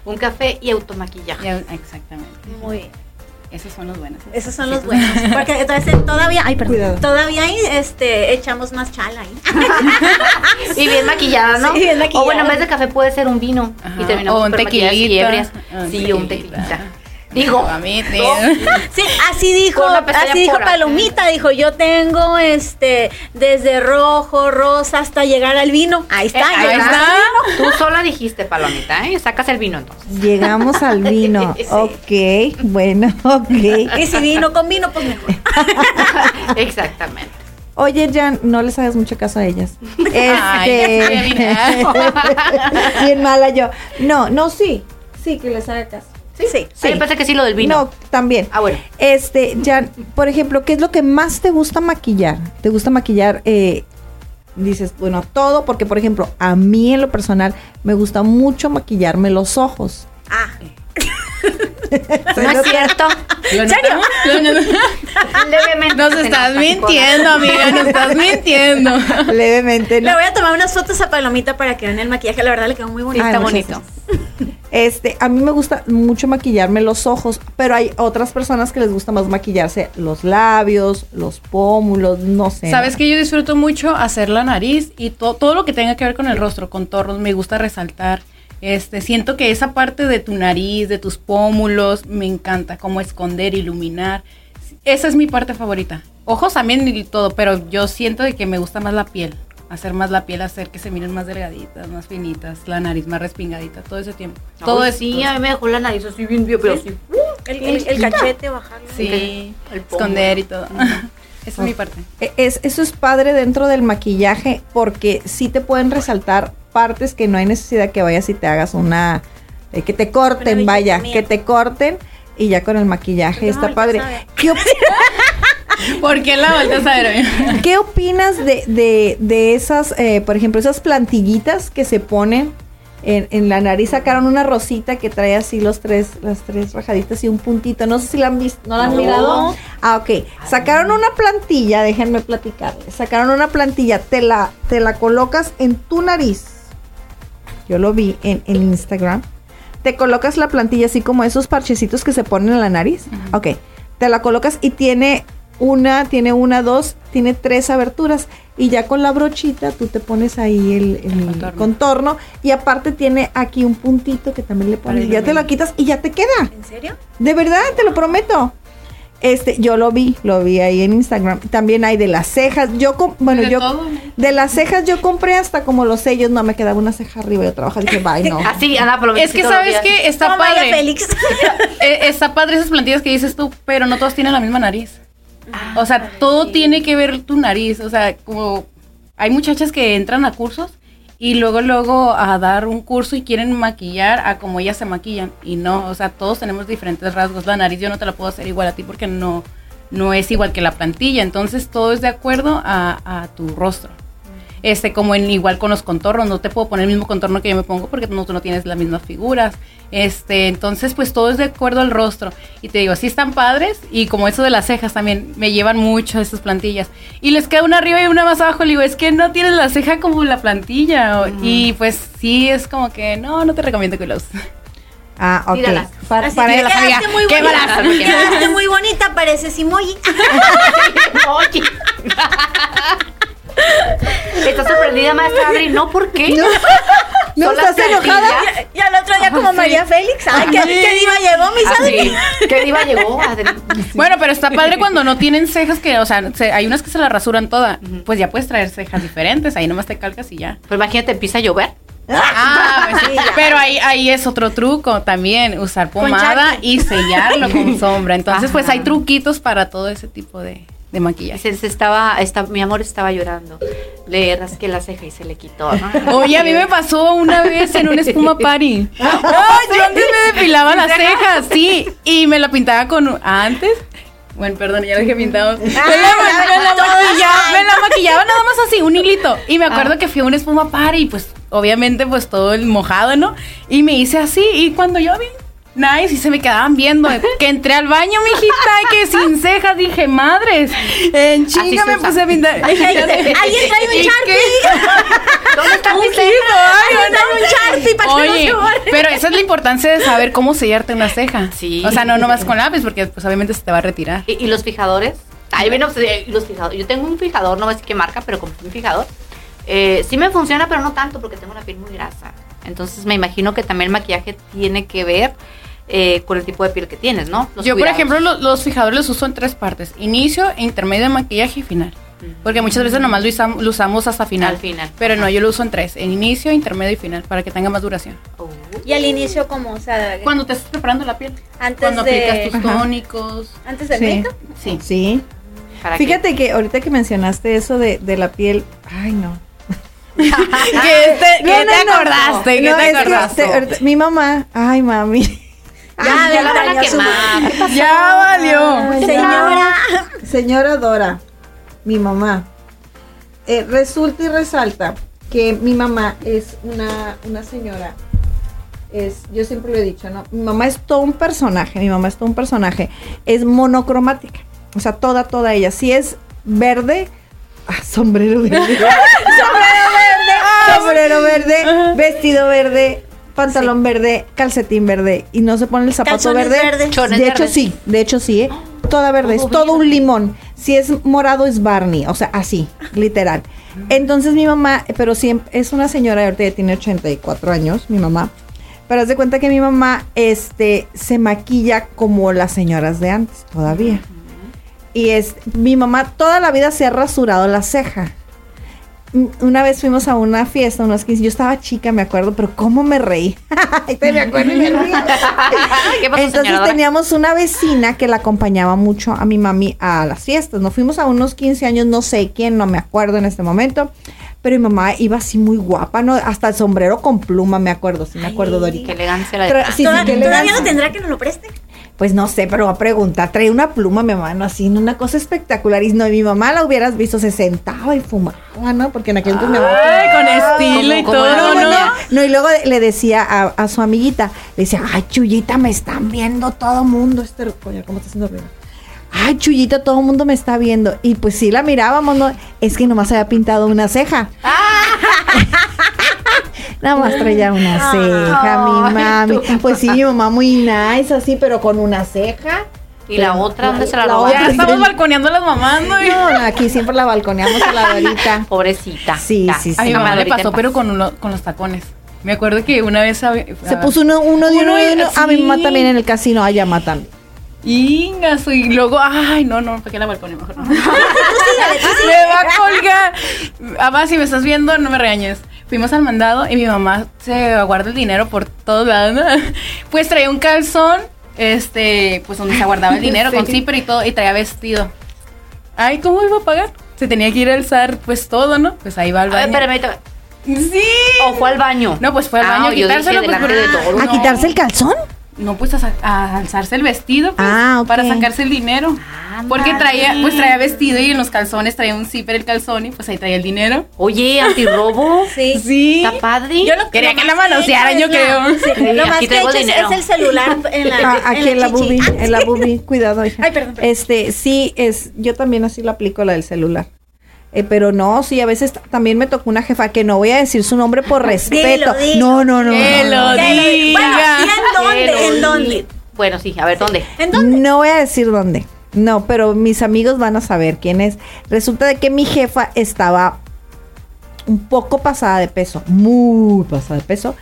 Un café y automaquillaje. Exactamente. muy bien. Esos son los buenos. Esos son los buenos. Porque entonces todavía, ay, perdón, Cuidado. todavía ahí, este, echamos más chala ahí. Y bien maquillada, ¿no? Sí, bien maquillada. O bueno, en vez de café puede ser un vino. Ajá, Y terminamos o un tequilita. Sí, un tequilita. Digo, A mí, tío. Sí, así dijo, así dijo pura. Palomita, dijo, yo tengo este desde rojo, rosa hasta llegar al vino. Ahí está, Eh, ahí está. Tú sola dijiste, Palomita, ¿eh? Sacas el vino entonces. Llegamos al vino. Sí. Ok, bueno, ok. Y si vino con vino, pues mejor. Exactamente. Oye, Jan, no les hagas mucho caso a ellas. Ay, Este. sé, Bien mala yo. No, no, sí. Sí, que les haga caso. Sí, sí. Sí. Pensé que sí lo del vino. No, también. Ah, bueno. Este, Jan, por ejemplo, ¿qué es lo que más te gusta maquillar? ¿Te gusta maquillar? eh, dices, bueno, todo, porque por ejemplo, a mí en lo personal me gusta mucho maquillarme los ojos. Ah, No es cierto. ¿En serio? Levemente. Nos se estás mintiendo, amiga, nos estás mintiendo. Levemente, ¿no? le voy a tomar unas fotos a Palomita para que vean el maquillaje. La verdad le quedó muy bonito. Ay, está bonito. Este, a mí me gusta mucho maquillarme los ojos, pero hay otras personas que les gusta más maquillarse los labios, los pómulos, no sé. Sabes que yo disfruto mucho hacer la nariz y to- todo lo que tenga que ver con el rostro, contornos, me gusta resaltar. Este, siento que esa parte de tu nariz, de tus pómulos, me encanta, como esconder, iluminar. Esa es mi parte favorita. Ojos también y todo, pero yo siento de que me gusta más la piel. Hacer más la piel, hacer que se miren más delgaditas, más finitas, la nariz más respingadita, todo ese tiempo. todo eso. Sí, a mí me dejó la nariz así bien, bien, pero así. El, el- el cachete bajarlo. Sí, El esconder y todo. Esa es mi parte. E- Es, eso es padre dentro del maquillaje porque sí te pueden resaltar partes que no hay necesidad que vayas y te hagas una, eh, que te corten, vaya, que te corten y ya con el maquillaje No, está padre. ¿Qué, ¿Por qué la vueltas a ver? qué opinas de, de, de esas, eh, por ejemplo, esas plantillitas que se ponen en, en la nariz? Sacaron una rosita que trae así los tres, las tres rajaditas y un puntito. No sé si la han visto, ¿no la han No. mirado? Ah, ok. Sacaron una plantilla, déjenme platicarles. Sacaron una plantilla, te la, te la colocas en tu nariz. Yo lo vi en, en Instagram. Te colocas la plantilla así como esos parchecitos que se ponen en la nariz. Ok. Te la colocas y tiene una, tiene una, dos, tiene tres aberturas. Y ya con la brochita tú te pones ahí el, el contorno. contorno. Y aparte tiene aquí un puntito que también le pones. Ya te lo quitas y ya te queda. ¿En serio? De verdad, te lo prometo. Este, yo lo vi, lo vi ahí en Instagram. También hay de las cejas. Yo, bueno, De yo, todo. de las cejas yo compré hasta como los sellos. No, me quedaba una ceja arriba y otra abajo. Dije, bye, no. Así, anda, Palomita. Es que sabes que está María padre. Félix. Eh, está padre esas plantillas que dices tú, pero no todos tienen la misma nariz. O sea, todo tiene que ver tu nariz. O sea, como hay muchachas que entran a cursos y luego, luego a dar un curso y quieren maquillar a como ellas se maquillan. Y no, o sea, todos tenemos diferentes rasgos. La nariz yo no te la puedo hacer igual a ti porque no, no es igual que la plantilla. Entonces todo es de acuerdo a, a tu rostro. Este, como en igual con los contornos, no te puedo poner el mismo contorno que yo me pongo porque no, tú no tienes las mismas figuras. Este, entonces, pues todo es de acuerdo al rostro. Y te digo, sí están padres, y como eso de las cejas también, me llevan mucho esas plantillas. Y les queda una arriba y una más abajo, le digo, es que no tienes la ceja como la plantilla. Y pues sí, es como que no, no te recomiendo que los. Ah, ok. Tíralas. Para, Así para- que quedaste muy qué bonita. Quedaste muy bonita, pareces emoji. ¿Estás sorprendida, maestra Adri? No, ¿por qué? No, no, Son las ¿estás enojada? Y al otro día como María Félix. Ay, ¿qué, qué diva llegó, mis Adri? Así. ¿Qué diva llegó, Adri? Bueno, pero está padre cuando no tienen cejas que, o sea, se- hay unas que se la rasuran toda. Pues ya puedes traer cejas diferentes, ahí nomás te calcas y ya. Pues imagínate, empieza a llover. Ah, pues sí, pero ahí, ahí es otro truco también, usar pomada y sellarlo con sombra. Entonces, pues hay truquitos para todo ese tipo de, de maquillaje. Se, se estaba, esta- mi amor estaba llorando. Le rasqué la ceja y se le quitó. ¿no? Oye, a mí me pasó una vez en un espuma party. Ay, yo antes me depilaba las cejas, sí, y me la pintaba con antes. Bueno, perdón, ya lo dejé pintado. Me la, me la maquillaba, me la maquillaba nada más así, un hilito. Y me acuerdo que fui a un espuma party, pues obviamente pues todo el mojado, ¿no? Y me hice así, y cuando yo vi Nice, y se me quedaban viendo. Que entré al baño, mijita, y que sin cejas dije, madres. En chinga me puse a pintar. Alguien trae un ¿Y Sharpie. ¿Dónde está mi ceja? ay, Alguien trae un Sharpie para que pero esa es la importancia de saber cómo sellarte una ceja. Sí. O sea, no nomás con lápiz, porque pues obviamente se te va a retirar. ¿Y, los fijadores? Ahí viene pues, eh, los fijadores. Yo tengo un fijador, no decir qué marca, pero como un fijador. Eh, sí me funciona, pero no tanto porque tengo la piel muy grasa. Entonces me imagino que también el maquillaje tiene que ver eh, con el tipo de piel que tienes, ¿no? Los Yo, por ejemplo, lo- los fijadores los uso en tres partes. Inicio, intermedio de maquillaje y final. Porque muchas veces nomás lo, usam- lo usamos hasta final. Al final. Pero no, yo lo uso en tres. En inicio, intermedio y final. Para que tenga más duración. Oh. Y al inicio, como, o sea, Cuando te estás preparando la piel. antes Cuando de, aplicas tus Ajá. tónicos. antes del Sí. Sí. Sí. ¿Para qué? Fíjate que ahorita que mencionaste eso de, de la piel, ay no. ¿Qué te, No, qué no, te no. acordaste? ¿Qué No, te es que acordaste? te- ahorita- mi mamá, ay mami. Ya, ya. Ya valió. Señora. Señora Dora, mi mamá. eh, resulta y resalta que mi mamá es una, una señora. Es, yo siempre lo he dicho, ¿no? Mi mamá es todo un personaje, mi mamá es todo un personaje. Es monocromática. O sea, toda, toda ella. Si es verde, ah, sombrero verde. sombrero verde. sombrero verde, vestido verde, pantalón verde, calcetín verde. Y no se pone el zapato Calzones verde. verdes. Chones De hecho, sí, de hecho sí, ¿eh? Toda verde, es Todo todo un limón. Si es morado es Barney, o sea, así, literal. Entonces mi mamá, pero siempre es una señora, ahorita ya tiene 84 años, mi mamá. Pero haz de cuenta que mi mamá este se maquilla como las señoras de antes, todavía. Y es mi mamá toda la vida se ha rasurado la ceja. Mm, Una vez fuimos a una fiesta, unos 15, yo estaba chica, me acuerdo, pero cómo me reí. Me acuerdo y me. ¿Qué pasó, Entonces señora teníamos una vecina que la acompañaba mucho a mi mami a las fiestas. Nos fuimos a unos 15 años, no sé quién, no me acuerdo en este momento. Pero mi mamá iba así muy guapa, ¿no? Hasta el sombrero con pluma, me acuerdo, sí me acuerdo, Qué Dorita. elegancia la de Tra- sí, sí, qué ¿Todavía no tendrá que nos lo preste? Pues no sé, pero va a preguntar. Trae una pluma mi mamá, así, ¿no? una cosa espectacular. Y no, y mi mamá la hubieras visto, se sentaba y fumaba, ¿no? Porque en aquel entonces Ay, con estilo y todo, no, no, ¿no? no. No, y luego le decía a, a su amiguita, le decía, ay, Chuyita, me están viendo todo mundo. Este, coño, ¿cómo está haciendo ruido? Ay, Chuyita, todo mundo me está viendo. Y pues sí la mirábamos, ¿no? Es que nomás había pintado una ceja. Nada más traía una ceja, mi mami. Pues sí, mi mamá muy nice, así, pero con una ceja. ¿Y la otra dónde se la La otra. estamos balconeando a las mamás, ¿no? No, no, aquí siempre la balconeamos a la Dorita. Pobrecita. Sí, Ya. sí, sí. A mi Mamá le pasó, pero con, uno- con los tacones. Me acuerdo que una vez... Se ah, puso uno, uno de uno, Uno de y- uno. A mi mamá también en el casino, a llama también. Ingazo, y luego, ay, no, no, ¿para qué la balcone mejor? No. Me va a colgar. Mamá, si me estás viendo, no me regañes. Fuimos al mandado y mi mamá se guarda el dinero por todos lados. Pues traía un calzón, este, pues donde se guardaba el dinero con zipper y todo, y traía vestido. Ay, ¿cómo iba a pagar? Se tenía que ir a alzar, pues todo, ¿no? Pues ahí va al A ver, baño. espérame, espérame. Sí. ¿O fue al baño? No, pues fue al Ah, baño a yo dije quitárselo. pues, de. ¿A No. quitarse el calzón? No, pues a, alzarse el vestido, pues, Ah, para sacarse el dinero. Ándale. Porque traía, pues traía vestido y en los calzones traía un zipper el calzón y pues ahí traía el dinero. Oye, antirrobo. Sí. Sí. Está padre. Yo lo Quería que la manosearan, yo creo. Sí, lo Aquí más que he hecho es, el celular en la, Ah, aquí en la bubi, Ah, en la bubi, cuidado, hija. Ay, perdón, perdón. Este, sí, es, yo también así lo aplico la del celular. Eh, pero no, sí, a veces también me tocó una jefa que no voy a decir su nombre por respeto. No, no, no. Que no, lo no. Bueno, diga. ¿y en dónde? ¿En dónde? Bueno, sí, a ver, ¿dónde? ¿En dónde? No voy a decir dónde. No, pero mis amigos van a saber quién es. Resulta de que mi jefa estaba un poco pasada de peso, muy pasada de peso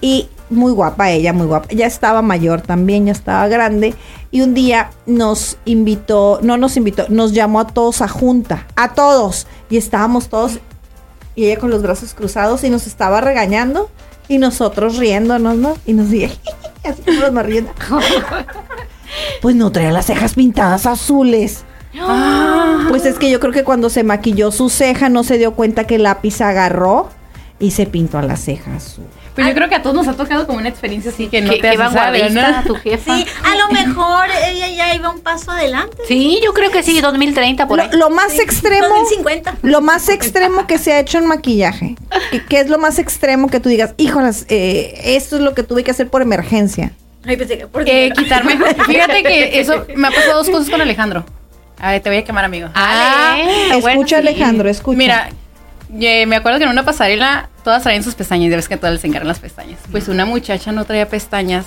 y muy guapa ella, muy guapa. Ya estaba mayor también, ya estaba grande y un día nos invitó, no nos invitó, nos llamó a todos a junta, a todos y estábamos todos y ella con los brazos cruzados y nos estaba regañando y nosotros riéndonos, ¿no? Y nos dije, así como nos riendo. Pues no traía las cejas pintadas azules. Pues es que yo creo que cuando se maquilló su ceja no se dio cuenta que el lápiz agarró y se pintó a la ceja azul. Pues yo creo que a todos nos ha tocado como una experiencia así que no ¿Qué, te vanguardista ¿no? tu jefa? Sí, a lo mejor ella ya iba un paso adelante. Sí, yo creo que sí, 2030 por Lo, ahí. lo más extremo, 2050. lo más extremo que se ha hecho en maquillaje. ¿Qué, qué es lo más extremo que tú digas, híjolas, eh, esto es lo que tuve que hacer por emergencia? Ay, pensé que por Eh, quitarme. Fíjate que eso me ha pasado dos cosas con Alejandro. A ver, te voy a quemar, amigo. Ah, escucha, bueno, sí. Alejandro, escucha. Mira, eh, me acuerdo que en una pasarela todas traían sus pestañas, ya ves que todas les encargan las pestañas. Pues una muchacha no traía pestañas.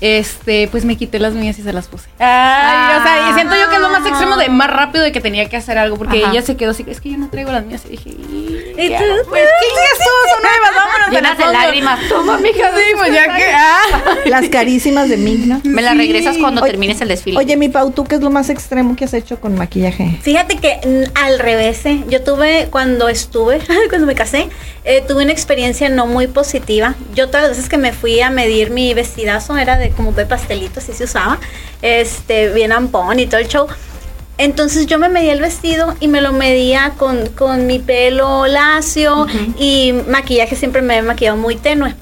Este, pues me quité las mías y se las puse. Ay, o sea, y siento yo que es lo más extremo de más rápido de que tenía que hacer algo, porque Ajá. ella se quedó así, es que yo no traigo las mías. Y dije, ¿Y ¿qué? Pues sí, sí, estuvo, son nuevas, vámonos. en Llenas de lágrimas. Toma, mija. Sí, pues ya que. Ah. Las carísimas de Migna. Me la regresas cuando Oye, termines el desfile. Oye, mi Pau, ¿tú qué es lo más extremo que has hecho con maquillaje? Fíjate que mm, al revés, ¿eh? yo tuve cuando estuve, cuando me casé, eh, tuve una experiencia no muy positiva. Yo todas las veces que me fui a medir mi vestidazo era de como de pastelito, así se usaba, este, bien ampón y todo el show. Entonces yo me medía el vestido y me lo medía con, con mi pelo lacio y maquillaje siempre me he maquillado muy tenue.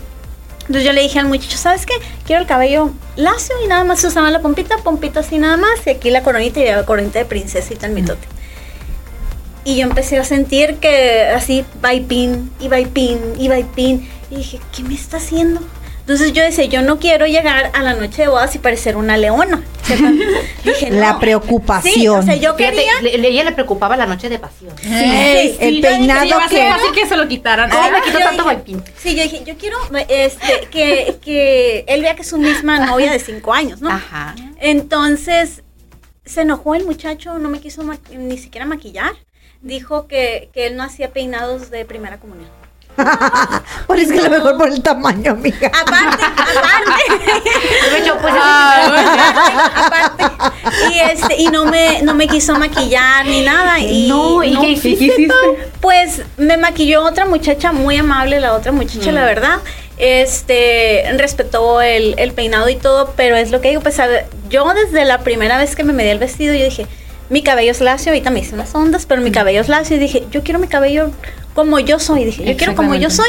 Entonces yo le dije al muchacho, ¿sabes qué? Quiero el cabello lacio y nada más se usaba la pompita, pompita así nada más, y aquí la coronita y la coronita de princesita en mi tote. Y yo empecé a sentir que así, vaipín, y vaipín, y vaipín. Y dije, ¿qué me está haciendo? Entonces yo decía, yo no quiero llegar a la noche de bodas y parecer una leona. Dije, La no. preocupación. Sí, o sea, yo Fíjate, quería... le- le- ella le preocupaba la noche de pasión. Sí, el sí, peinado Sí, que... así que se lo quitaran. ¿Cómo me quitó tanto dije-? Sí, yo dije, yo quiero este, que, que él vea que es su misma novia de cinco años, ¿no? Ajá. Entonces, se enojó el muchacho, no me quiso ni siquiera maquillar. Dijo que, que él no hacía peinados de primera comunión. Pues es que a lo mejor por el tamaño, amiga. Aparte, aparte. Hecho, pues aparte. Y este, y no me, no me quiso maquillar ni nada. Y No, ¿y qué ¿qué hiciste? hiciste? Pues me maquilló otra muchacha muy amable, la otra muchacha, Mm. la verdad. Este, respetó el, el peinado y todo, pero es lo que digo, pues a ver, yo desde la primera vez que me medí el vestido, yo dije, mi cabello es lacio, ahorita me hice unas ondas, pero mi cabello es lacio, y dije, yo quiero mi cabello como yo soy, dije, yo quiero como yo soy.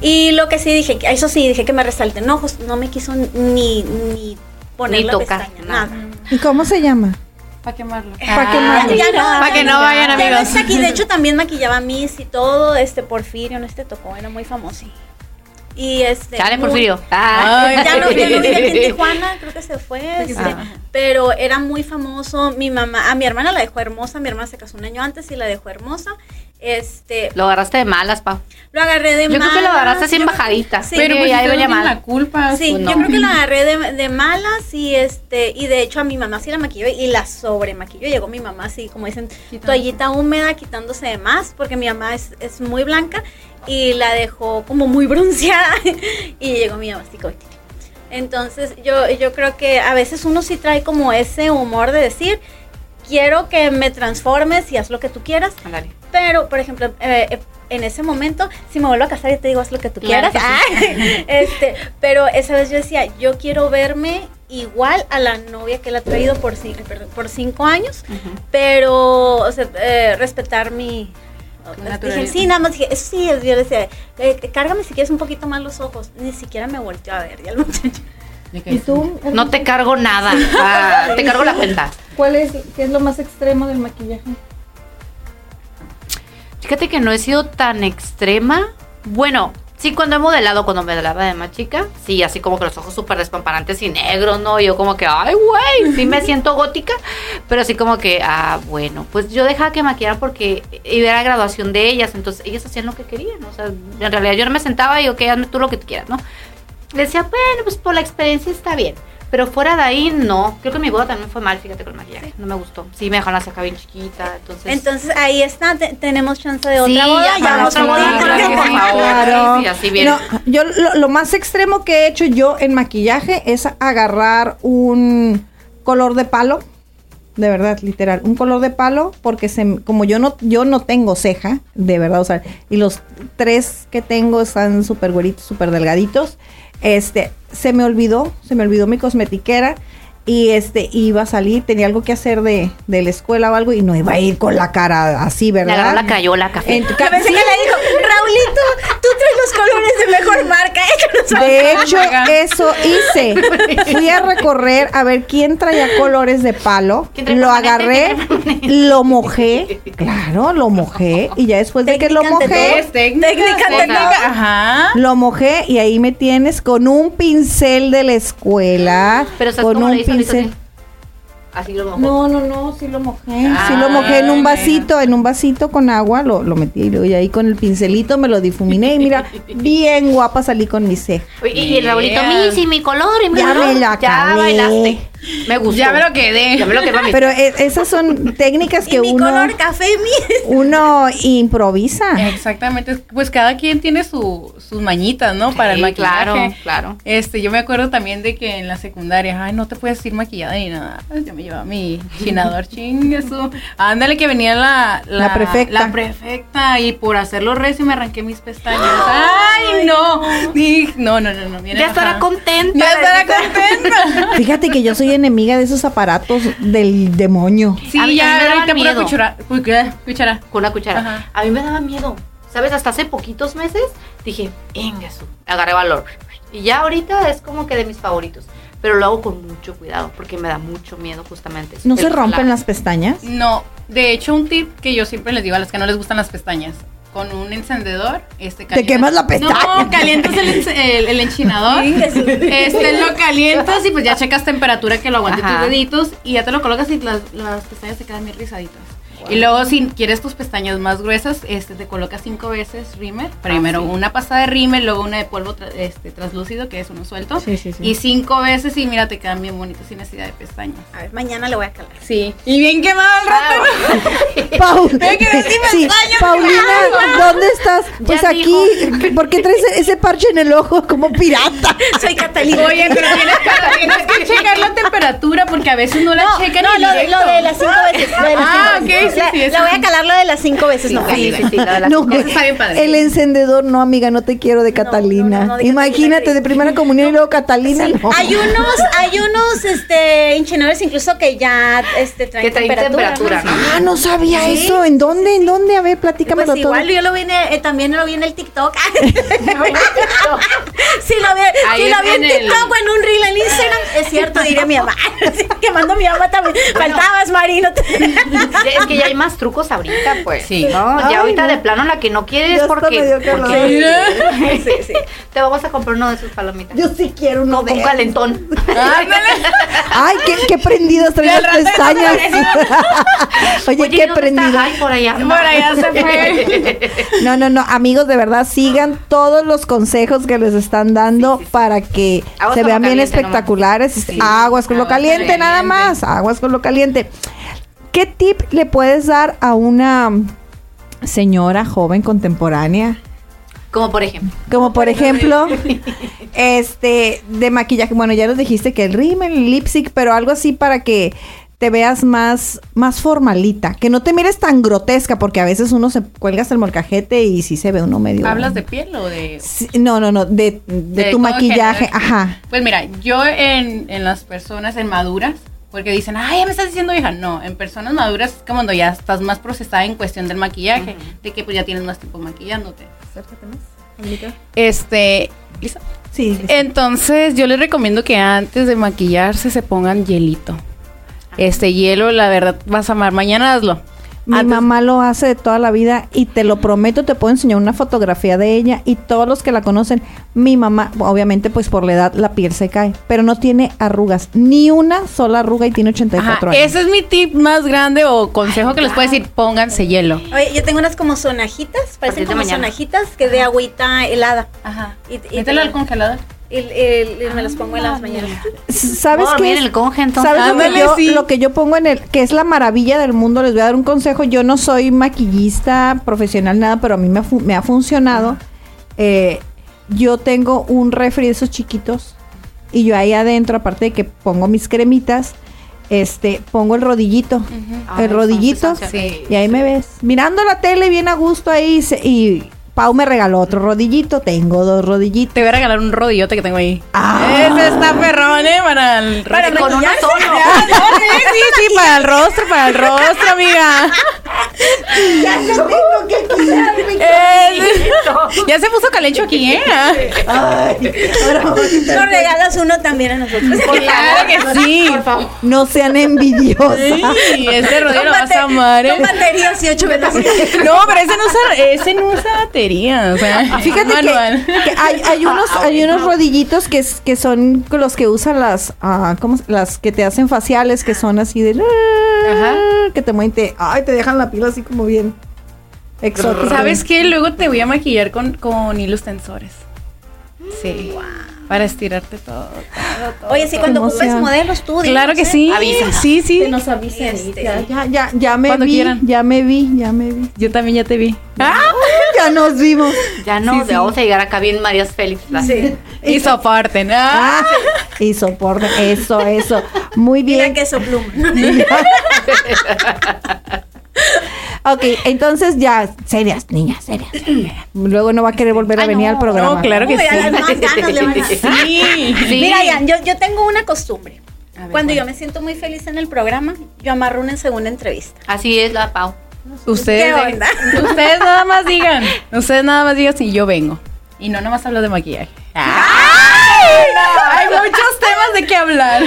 Y lo que sí dije, que- eso sí, dije que me resalten ojos, no me quiso ni, ni poner Ni la tocar, pestaña, nada. ¿Y cómo se llama? Para quemarlo. ¿Para qué más? Ya no, Para que no vayan, ya no amigos. aquí. De hecho, también maquillaba a Miss y todo. Este Porfirio, no este tocó, era muy famoso. Y este. Chale, muy- Porfirio. Ay. Ah. Ya no, ya no vive aquí en Tijuana, creo que se fue. este, pero era muy famoso. Mi mamá, a mi hermana la dejó hermosa. Mi hermana se casó un año antes y la dejó hermosa. Este, Lo agarraste de malas, pa. lo agarré de Yo creo que lo malas, agarraste así en yo- bajadita. Sí, Pero pues ya si iba no la culpa. Sí, pues no. yo creo que la agarré de, de malas y este y de hecho a mi mamá sí la maquilló y la sobremaquilló. Llegó mi mamá así, como dicen, toallita húmeda, quitándose de más, porque mi mamá es, es muy blanca y la dejó como muy bronceada y llegó mi como... Entonces yo, yo creo que a veces uno sí trae como ese humor de decir, quiero que me transformes y haz lo que tú quieras, Ándale. pero, por ejemplo, eh, eh, en ese momento, si me vuelvo a casar, yo te digo, haz lo que tú Claro quieras. Ah, este, pero esa vez yo decía, yo quiero verme igual a la novia que la ha traído por, cinco años, pero o sea, eh, respetar mi... Dije, sí, nada más dije, eso sí, yo le decía, eh, cárgame si quieres un poquito más los ojos. Ni siquiera me volteó a ver, ya el muchacho. ¿Y tú? No te cargo nada. Ah, te cargo la cuenta. ¿Cuál es, qué es lo más extremo del maquillaje? Fíjate que no he sido tan extrema. Bueno, sí, cuando he modelado, cuando me modelaba de más chica, sí, así como que los ojos súper despamparantes y negros, ¿no? Yo como que, ay, güey, sí me siento gótica, pero así como que, ah, bueno, pues yo dejaba que maquillaran porque iba a la graduación de ellas, entonces ellas hacían lo que querían, o sea, en realidad yo no me sentaba y, ok, hazme tú lo que tú quieras, ¿no? Decía, bueno, pues por la experiencia está bien. Pero fuera de ahí, no. Creo que mi boda también fue mal, fíjate, con el maquillaje. No me gustó. Sí, me dejaron la ceja bien chiquita, entonces... Entonces ahí está, te- tenemos chance de otra Sí, boda. ya, vamos a boda. Claro. Sí, así bien. No, yo lo, lo más extremo que he hecho yo en maquillaje es agarrar un color de palo. De verdad, literal, un color de palo porque se, como yo no yo no tengo ceja, de verdad, o sea, y los tres que tengo están súper güeritos, súper delgaditos. Este, se me olvidó, se me olvidó mi cosmetiquera y este iba a salir, tenía algo que hacer de, de la escuela o algo y no iba a ir con la cara así, Le agarró ¿verdad? la crayola café. En- Que pensé que le dijo, Raulito, tú traes los colores de mejor marca, De hecho, eso hice. Fui a recorrer a ver quién traía colores de palo. ¿Quién trae Lo agarré, lo mojé. Claro, lo mojé. Y ya después de que lo mojé, técnica, Técnica. Ajá. lo mojé y ahí me tienes con un pincel de la escuela. Pero ¿sabes con un pincel. Así. Así lo mojó. No, no, no, sí lo mojé. Ah, sí lo mojé en un vasito, en un vasito con agua, lo, lo metí y luego ya ahí con el pincelito me lo difuminé y mira, bien guapa salí con mi ceja. Oye, Y el Raulito, mi, sí, mi color y mi Ya color. me la Ya bailaste. Me gustó. Ya me lo quedé. Ya me lo quedé, mami. Pero e- esas son técnicas Y que mi uno, color café, mi. uno improvisa. Exactamente, pues cada quien tiene su, sus mañitas, ¿no? Para el maquillaje. Claro, claro. Este, yo me acuerdo también de que en la secundaria, ay, no te puedes ir maquillada ni nada. Yo me llevaba mi chinador, chingue su. Ándale que venía la, La prefecta. La prefecta y por hacerlo recio me arranqué mis pestañas. Ay, no. No, no, no, no. bien Ya estará contenta. Ya estará contenta. Fíjate que yo soy enemiga de esos aparatos del demonio. Sí, A mí ya me ahorita pura cuchara. Uy, ¿qué? Cuchara. Con una cuchara. Ajá. A mí me daba miedo. ¿Sabes? Hasta hace poquitos meses dije, venga, su. Agarré valor. Y ya ahorita es como que de mis favoritos. Pero lo hago con mucho cuidado porque me da mucho miedo justamente. eso, ¿No se rompen las pestañas? No, de hecho un tip que yo siempre les digo a las que no les gustan las pestañas, con un encendedor, este Te quemas la pestaña. No, calientas el, el, el enchinador, este lo calientas y pues ya checas temperatura que lo aguante Ajá. tus deditos y ya te lo colocas y las, las pestañas te quedan bien rizaditas. Y luego si quieres tus pestañas más gruesas, este te colocas cinco veces rímel. Primero sí. una pasada de rímel, luego una de polvo tra- este, translúcido, que es uno suelto. Sí, sí, sí. Y cinco veces y mira, te quedan bien bonitas sin necesidad de pestañas. A ver, mañana le voy a calar. Sí. Y bien quemado el rato. Pestañas, Paulina, ¿dónde estás? Pues Ya aquí, ¿por qué traes ese parche en el ojo como pirata? Soy Catalina. Oye, pero tienes que, tienes que checar la temperatura porque a veces no la checan No, en lo, directo. lo de las cinco veces. Lo de las Ah, cinco veces. ok, sí, La- sí, la eso voy a calar lo de las cinco veces, no. Sí, sí, sí, la de las No, cinco. Eso está bien padre. el encendedor, no, amiga, no te quiero de Catalina. no, no, de Imagínate, Catalina, de primera comunión y luego Catalina. no. Hay unos, hay unos este enchinadores incluso que ya este traen Que traen temperatura, ¿no? Ah, no sabía Sí. eso. ¿En dónde? ¿En dónde? A ver, platícamelo Pues todo. igual yo lo vi en el- eh, también lo vi en el TikTok. sí lo vi, Ahí sí lo vi en, TikTok o en un reel en Instagram. Es cierto, diría mi mamá. Sí, Quemando a mi mamá también. Faltabas, Mari. no te- Es que ya hay más trucos ahorita, pues. Sí. No, Ay, ya ahorita no. de plano la que no quieres hasta porque, porque Sí, sí. te vamos a comprar uno de sus palomitas. Yo sí quiero uno con de esos. calentón. Ay, qué, qué prendidas traen las pestañas. Oye, Oye, qué ¿dónde está? prendidas. Ay, por allá. Por allá se fue. No, no, no, amigos, de verdad sigan todos los consejos que les están dando Sí, sí, sí. para que Aguas se vean bien espectaculares. Aguas con lo Aguas con lo caliente, nada más. Aguas con lo caliente. ¿Qué tip le puedes dar a una señora joven contemporánea? Como por ejemplo. Como por ejemplo, este, de maquillaje. Bueno, ya nos dijiste que el rímel, el lipstick, pero algo así para que te veas más, más formalita. Que no te mires tan grotesca, porque a veces uno se cuelga hasta el molcajete y sí se ve uno medio. ¿Hablas de piel o de...? Sí, no, no, no, de, de tu maquillaje. Ajá. Pues mira, yo en, en las personas en maduras, porque dicen, ay, ya me estás diciendo hija. No, en personas maduras es como cuando ya estás más procesada en cuestión del maquillaje, de que pues ya tienes más tiempo maquillándote. Este, ¿listo? Sí. Entonces, yo les recomiendo que antes de maquillarse se pongan hielito. Este hielo, la verdad, vas a amar. Mañana hazlo. Mi Antes- mamá lo hace de toda la vida y te lo prometo, te puedo enseñar una fotografía de ella y todos los que la conocen, mi mamá, obviamente pues por la edad la piel se cae, pero no tiene arrugas, ni una sola arruga y tiene 84 Ajá, años. ese es mi tip más grande o consejo que les puedo decir, pónganse hielo. Oye, yo tengo unas como sonajitas, parecen como sonajitas que de agüita helada. Ajá. Y, y, Mételo al congelador. Y- y- y me las pongo en las mañanas. ¿Sabes a qué? es? el conge, entonces. ¿Sabes lo que, yo, sí. lo que yo pongo en el, que es la maravilla del mundo? Les voy a dar un consejo. Yo no soy maquillista profesional, nada, pero a mí me ha, fu- me ha funcionado. Eh, yo tengo un refri de esos chiquitos y yo ahí adentro, aparte de que pongo mis cremitas, este, pongo el rodillito. El son rodillito. Sí. Y ahí me ves. Mirando la tele bien a gusto ahí se- y Pau me regaló otro rodillito. Tengo dos rodillitos. Te voy a regalar un rodillote que tengo ahí. Ah. Ese está perrón, ¿eh? Para el Para rostro. Con uno solo. Ah, sí, sí, sí, para el rostro, para el rostro, amiga. Ya no tengo que quitarme. Eh, ya se puso calencho aquí, ¿eh? Ay, ahora Nos regalas uno también a nosotros. Claro que sí. Por favor. No sean envidiosas. Sí, ese rodillo lo vas a amar, Con ¿eh? baterías y ocho velas. No, pero ese no usa, ese no usa batería, o sea, Fíjate que, que hay, hay unos hay unos rodillitos que, es- que son los que usan las ah, ¿cómo se- las que te hacen faciales que son así de Ajá. que te mueven te, ay te dejan la piel así como bien exótica. ¿Sabes qué? Luego te voy a maquillar con, con hilos tensores. Sí. Para estirarte todo, todo, todo. Oye, sí, cuando Emoción. ocupes modelos tú. Claro que ¿eh? sí. Avisa. Sí, sí. Que nos avisen. Este, ya, ya, ya, ya me Cuando vi, quieran. ya me vi, ya me vi. Yo también ya te vi. ¡Ah! Ya nos vimos. Ya no, vamos a llegar acá bien Marías Félix. Sí. Y soporten. ¡Ah! Y soporte, eso, eso. Muy Mira bien. que pluma. Ok, entonces ya, serias, niñas, serias. Luego no va a querer volver a Ay, venir no, al programa. No, claro que Uy, a las sí. más ganas le van a dar. Sí. Sí. Mira, Jan, yo, yo tengo una costumbre. Ver, Cuando ¿cuál? yo me siento muy feliz en el programa, yo amarro una en segunda entrevista. Así es la Pau. Ustedes, ¿Qué onda? ustedes nada más digan. Ustedes nada más digan si yo vengo. Y no nada más hablo de maquillaje. Hay muchos temas de qué hablar.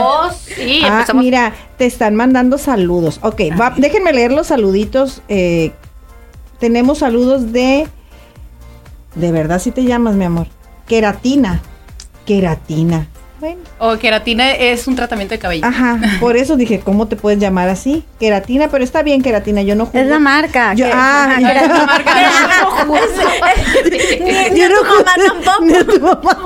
Oh, sí, Ah, empezamos. mira, te están mandando saludos. Ok, va- déjenme leer los saluditos. eh, tenemos saludos de. De verdad, si te llamas, mi amor. Queratina. Queratina. Bueno, O queratina es un tratamiento de cabello. ajá. Por eso dije, ¿cómo te puedes llamar así? Queratina, pero está bien, queratina. Yo no Es juzgo. la marca. Yo- que- ah, que- La marca. Yo a no tu mamá juzgo- tampoco. ni a tu mamá.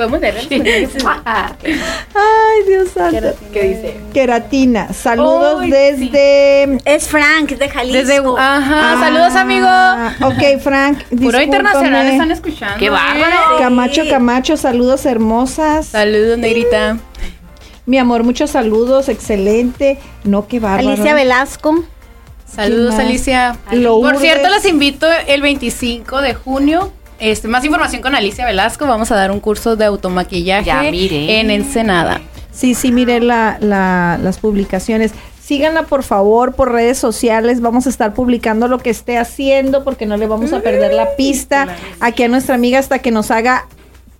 Podemos leerlo. Ay, Dios santo. ¿Qué dice? Queratina. Saludos desde. Es Frank de Jalisco. Desde, ajá, saludos amigo. Ah, Ok, Frank. Puro internacional están escuchando. ¡Qué bárbaro! Camacho, Camacho, saludos hermosas. Saludos, negrita. Mi amor, muchos saludos, excelente. No, qué bárbaro. Alicia Velasco. Saludos? Alicia. Lourdes. Por cierto, los invito el 25 de junio. Este, más información con Alicia Velasco. Vamos a dar un curso de automaquillaje Ya en Ensenada. Sí, sí, mire la, la- las publicaciones. Síganla por favor por redes sociales. Vamos a estar publicando lo que esté haciendo porque no le vamos a perder la pista aquí a nuestra amiga hasta que nos haga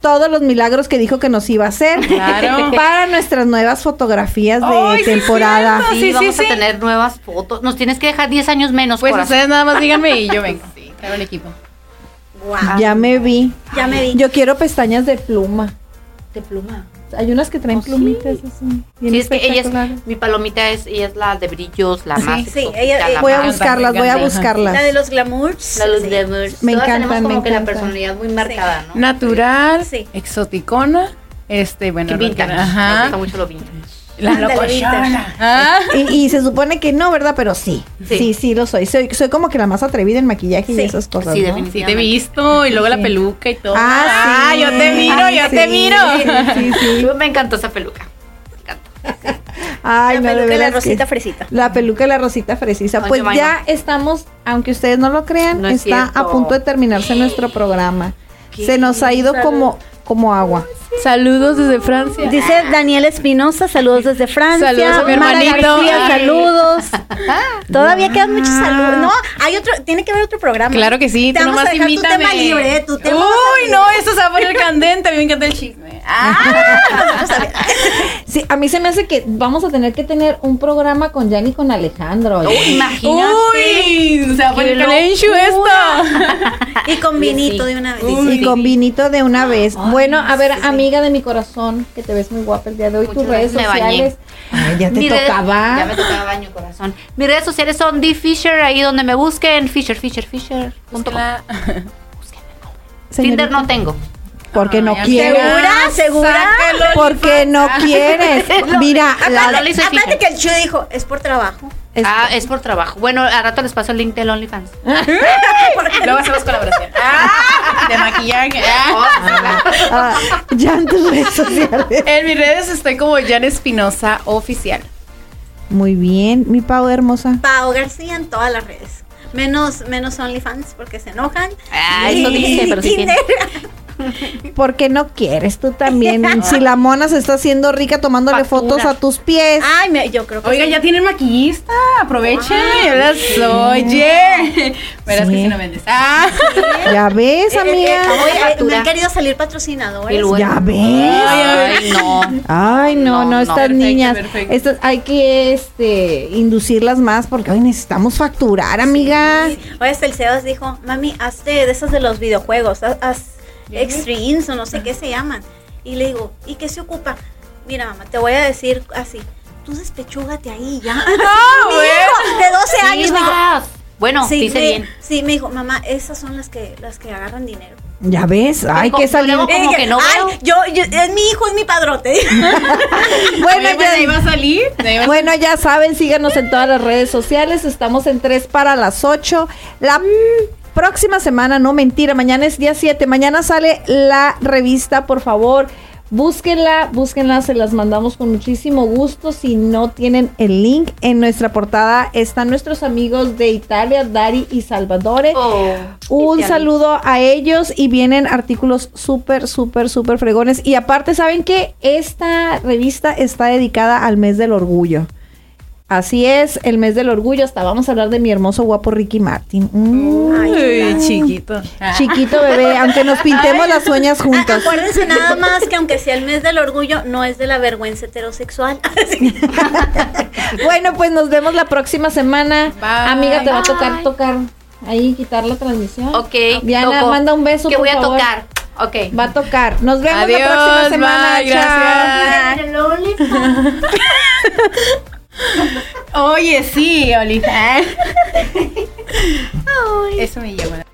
todos los milagros que dijo que nos iba a hacer Claro. para nuestras nuevas fotografías de Ay, sí, temporada. cierto. Sí, sí, vamos sí. a tener nuevas fotos. Nos tienes que dejar 10 años menos. Pues corazón. ustedes nada más díganme y yo vengo. Sí, traigo el equipo. Wow. Ya me vi. Ya me vi. Yo quiero pestañas de pluma. de pluma. Hay unas que traen Oh, sí. plumitas así. bien Sí, es que ella es, mi palomita es, ella es la de brillos, la Sí, más. sí, ella- la Voy a más- buscarlas, voy a buscarlas. La de los glamours. La Sí. de Merce. Me Todas encantan, tenemos me como que la personalidad muy marcada, ¿no? Natural, Sí. exoticona. Este, bueno, Que vintage. rockera. Me Ajá. gusta mucho lo vintage. La locochona. Ah. Y, y se supone que no, ¿verdad? Pero sí. Sí, Sí. sí, lo soy. soy. Soy como que la más atrevida en maquillaje y Sí. esas cosas. Sí, ¿no? definitivamente. Sí te he visto y luego Sí. la peluca y todo. Ah, sí. yo te miro, yo te miro. Sí, sí. Me encantó esa peluca. Me encantó. Ay, La no, de peluca y la rosita fresita. La peluca y la rosita fresita. Pues ya estamos, aunque ustedes no lo crean, No es está cierto. a punto de terminarse nuestro programa. ¿Qué? Se nos ha ido como, como agua. Saludos desde Francia. Dice Daniel Espinosa, saludos desde Francia. Saludos a mi Mara hermanito. García, saludos. Todavía quedan muchos saludos. No, hay otro, tiene que haber otro programa. Claro que sí, Te tú vamos a nomás dejar tu invítame. tema libre, ¿eh? tu tema a Uy, no, esto se va a poner candente. A mí me encanta el chisme. Ah, Sí, a mí se me hace que vamos a tener que tener un programa con Jan y con Alejandro. Uy, imagínate. Uy, se va a poner Qué calencho locura. esto. Y con vinito sí. de una vez. Uy. Y con vinito de una vez. bueno, a ver, amiga de mi corazón, que te ves muy guapa el día de hoy, tus redes sociales. Ay, ya te tocaba. Ya me tocaba baño, corazón. Mis redes sociales son D Fisher, ahí donde me busquen. Fisher, Fisher, Fisher. Tinder no tengo. Porque no quieres. ¿Segura? ¿Segura? Porque no quieres. Mira, la- Aparte fijar. que el Chu dijo, es por trabajo. es- Ah, es por trabajo. Bueno, al rato les paso el link del OnlyFans. Luego hacemos colaboración. Ah, de maquillaje. Ah. ah, ya en tus redes sociales. En mis redes estoy como Jan Espinosa Oficial. Muy bien, mi Pau hermosa. Pau García en todas las redes. menos, menos OnlyFans porque se enojan. Ah, eso dice, pero sí tiene. Porque no quieres tú también. si la mona se está haciendo rica tomándole Factura. fotos a tus pies. Ay, me- yo creo que Oiga, sí. ya tienen maquillista, aprovechen. Verás, Oye, verás Sí. que si no vendes. Ah. Ya ves, Eh, eh, amiga. eh, oye, eh, me han querido salir patrocinadores. Ya ves. Ay, no. Ay, no, no, No, no. estas Perfecto, niñas. perfecto. Estas hay que este inducirlas más porque hoy necesitamos facturar, amiga. Oye, hasta el Sebas dijo, mami, hazte de esas de los videojuegos, haz, haz extremes o no sé qué se llaman. Y le digo, ¿y qué se ocupa? Mira, mamá, te voy a decir así, tú despechúgate ahí ya. Mi hijo de 12 años me dijo. Bueno, sí, dice me- bien. sí, me dijo, mamá, esas son las que las que agarran dinero. Ya ves, Digo, que luego- Como Y que no "Ay, veo". yo, yo- es mi hijo, es mi padrote. Bueno, Oye, pues, ya, ahí va a salir. de ahí va a- bueno, ya saben, síganos en todas las redes sociales. Estamos en 3 para las 8. La mm, próxima semana, no mentira, mañana es día 7. Mañana sale la revista, por favor. Búsquenla, búsquenla, se las mandamos con muchísimo gusto. Si no tienen el link en nuestra portada, están nuestros amigos de Italia, Dari y Salvadore. Oh, Un saludo a ellos y vienen artículos súper, súper, súper fregones. Y aparte, ¿saben que Esta revista está dedicada al mes del orgullo. Así es, el mes del orgullo. Hasta vamos a hablar de mi hermoso guapo Ricky Martin. Mm, Uy, chiquito. chiquito bebé, aunque nos pintemos las uñas juntos. Acuérdense nada más que aunque sea el mes del orgullo, no es de la vergüenza heterosexual. Bueno, pues nos vemos la próxima semana. Bye. Amiga, te va a tocar Bye. tocar ahí, quitar la transmisión. Ok. Diana, toco. manda un beso, Que por voy a favor. tocar. Ok. Va a tocar. Nos vemos Adiós, la próxima semana. bye, Chao. Oye, sí, Olivia. Eso me lleva.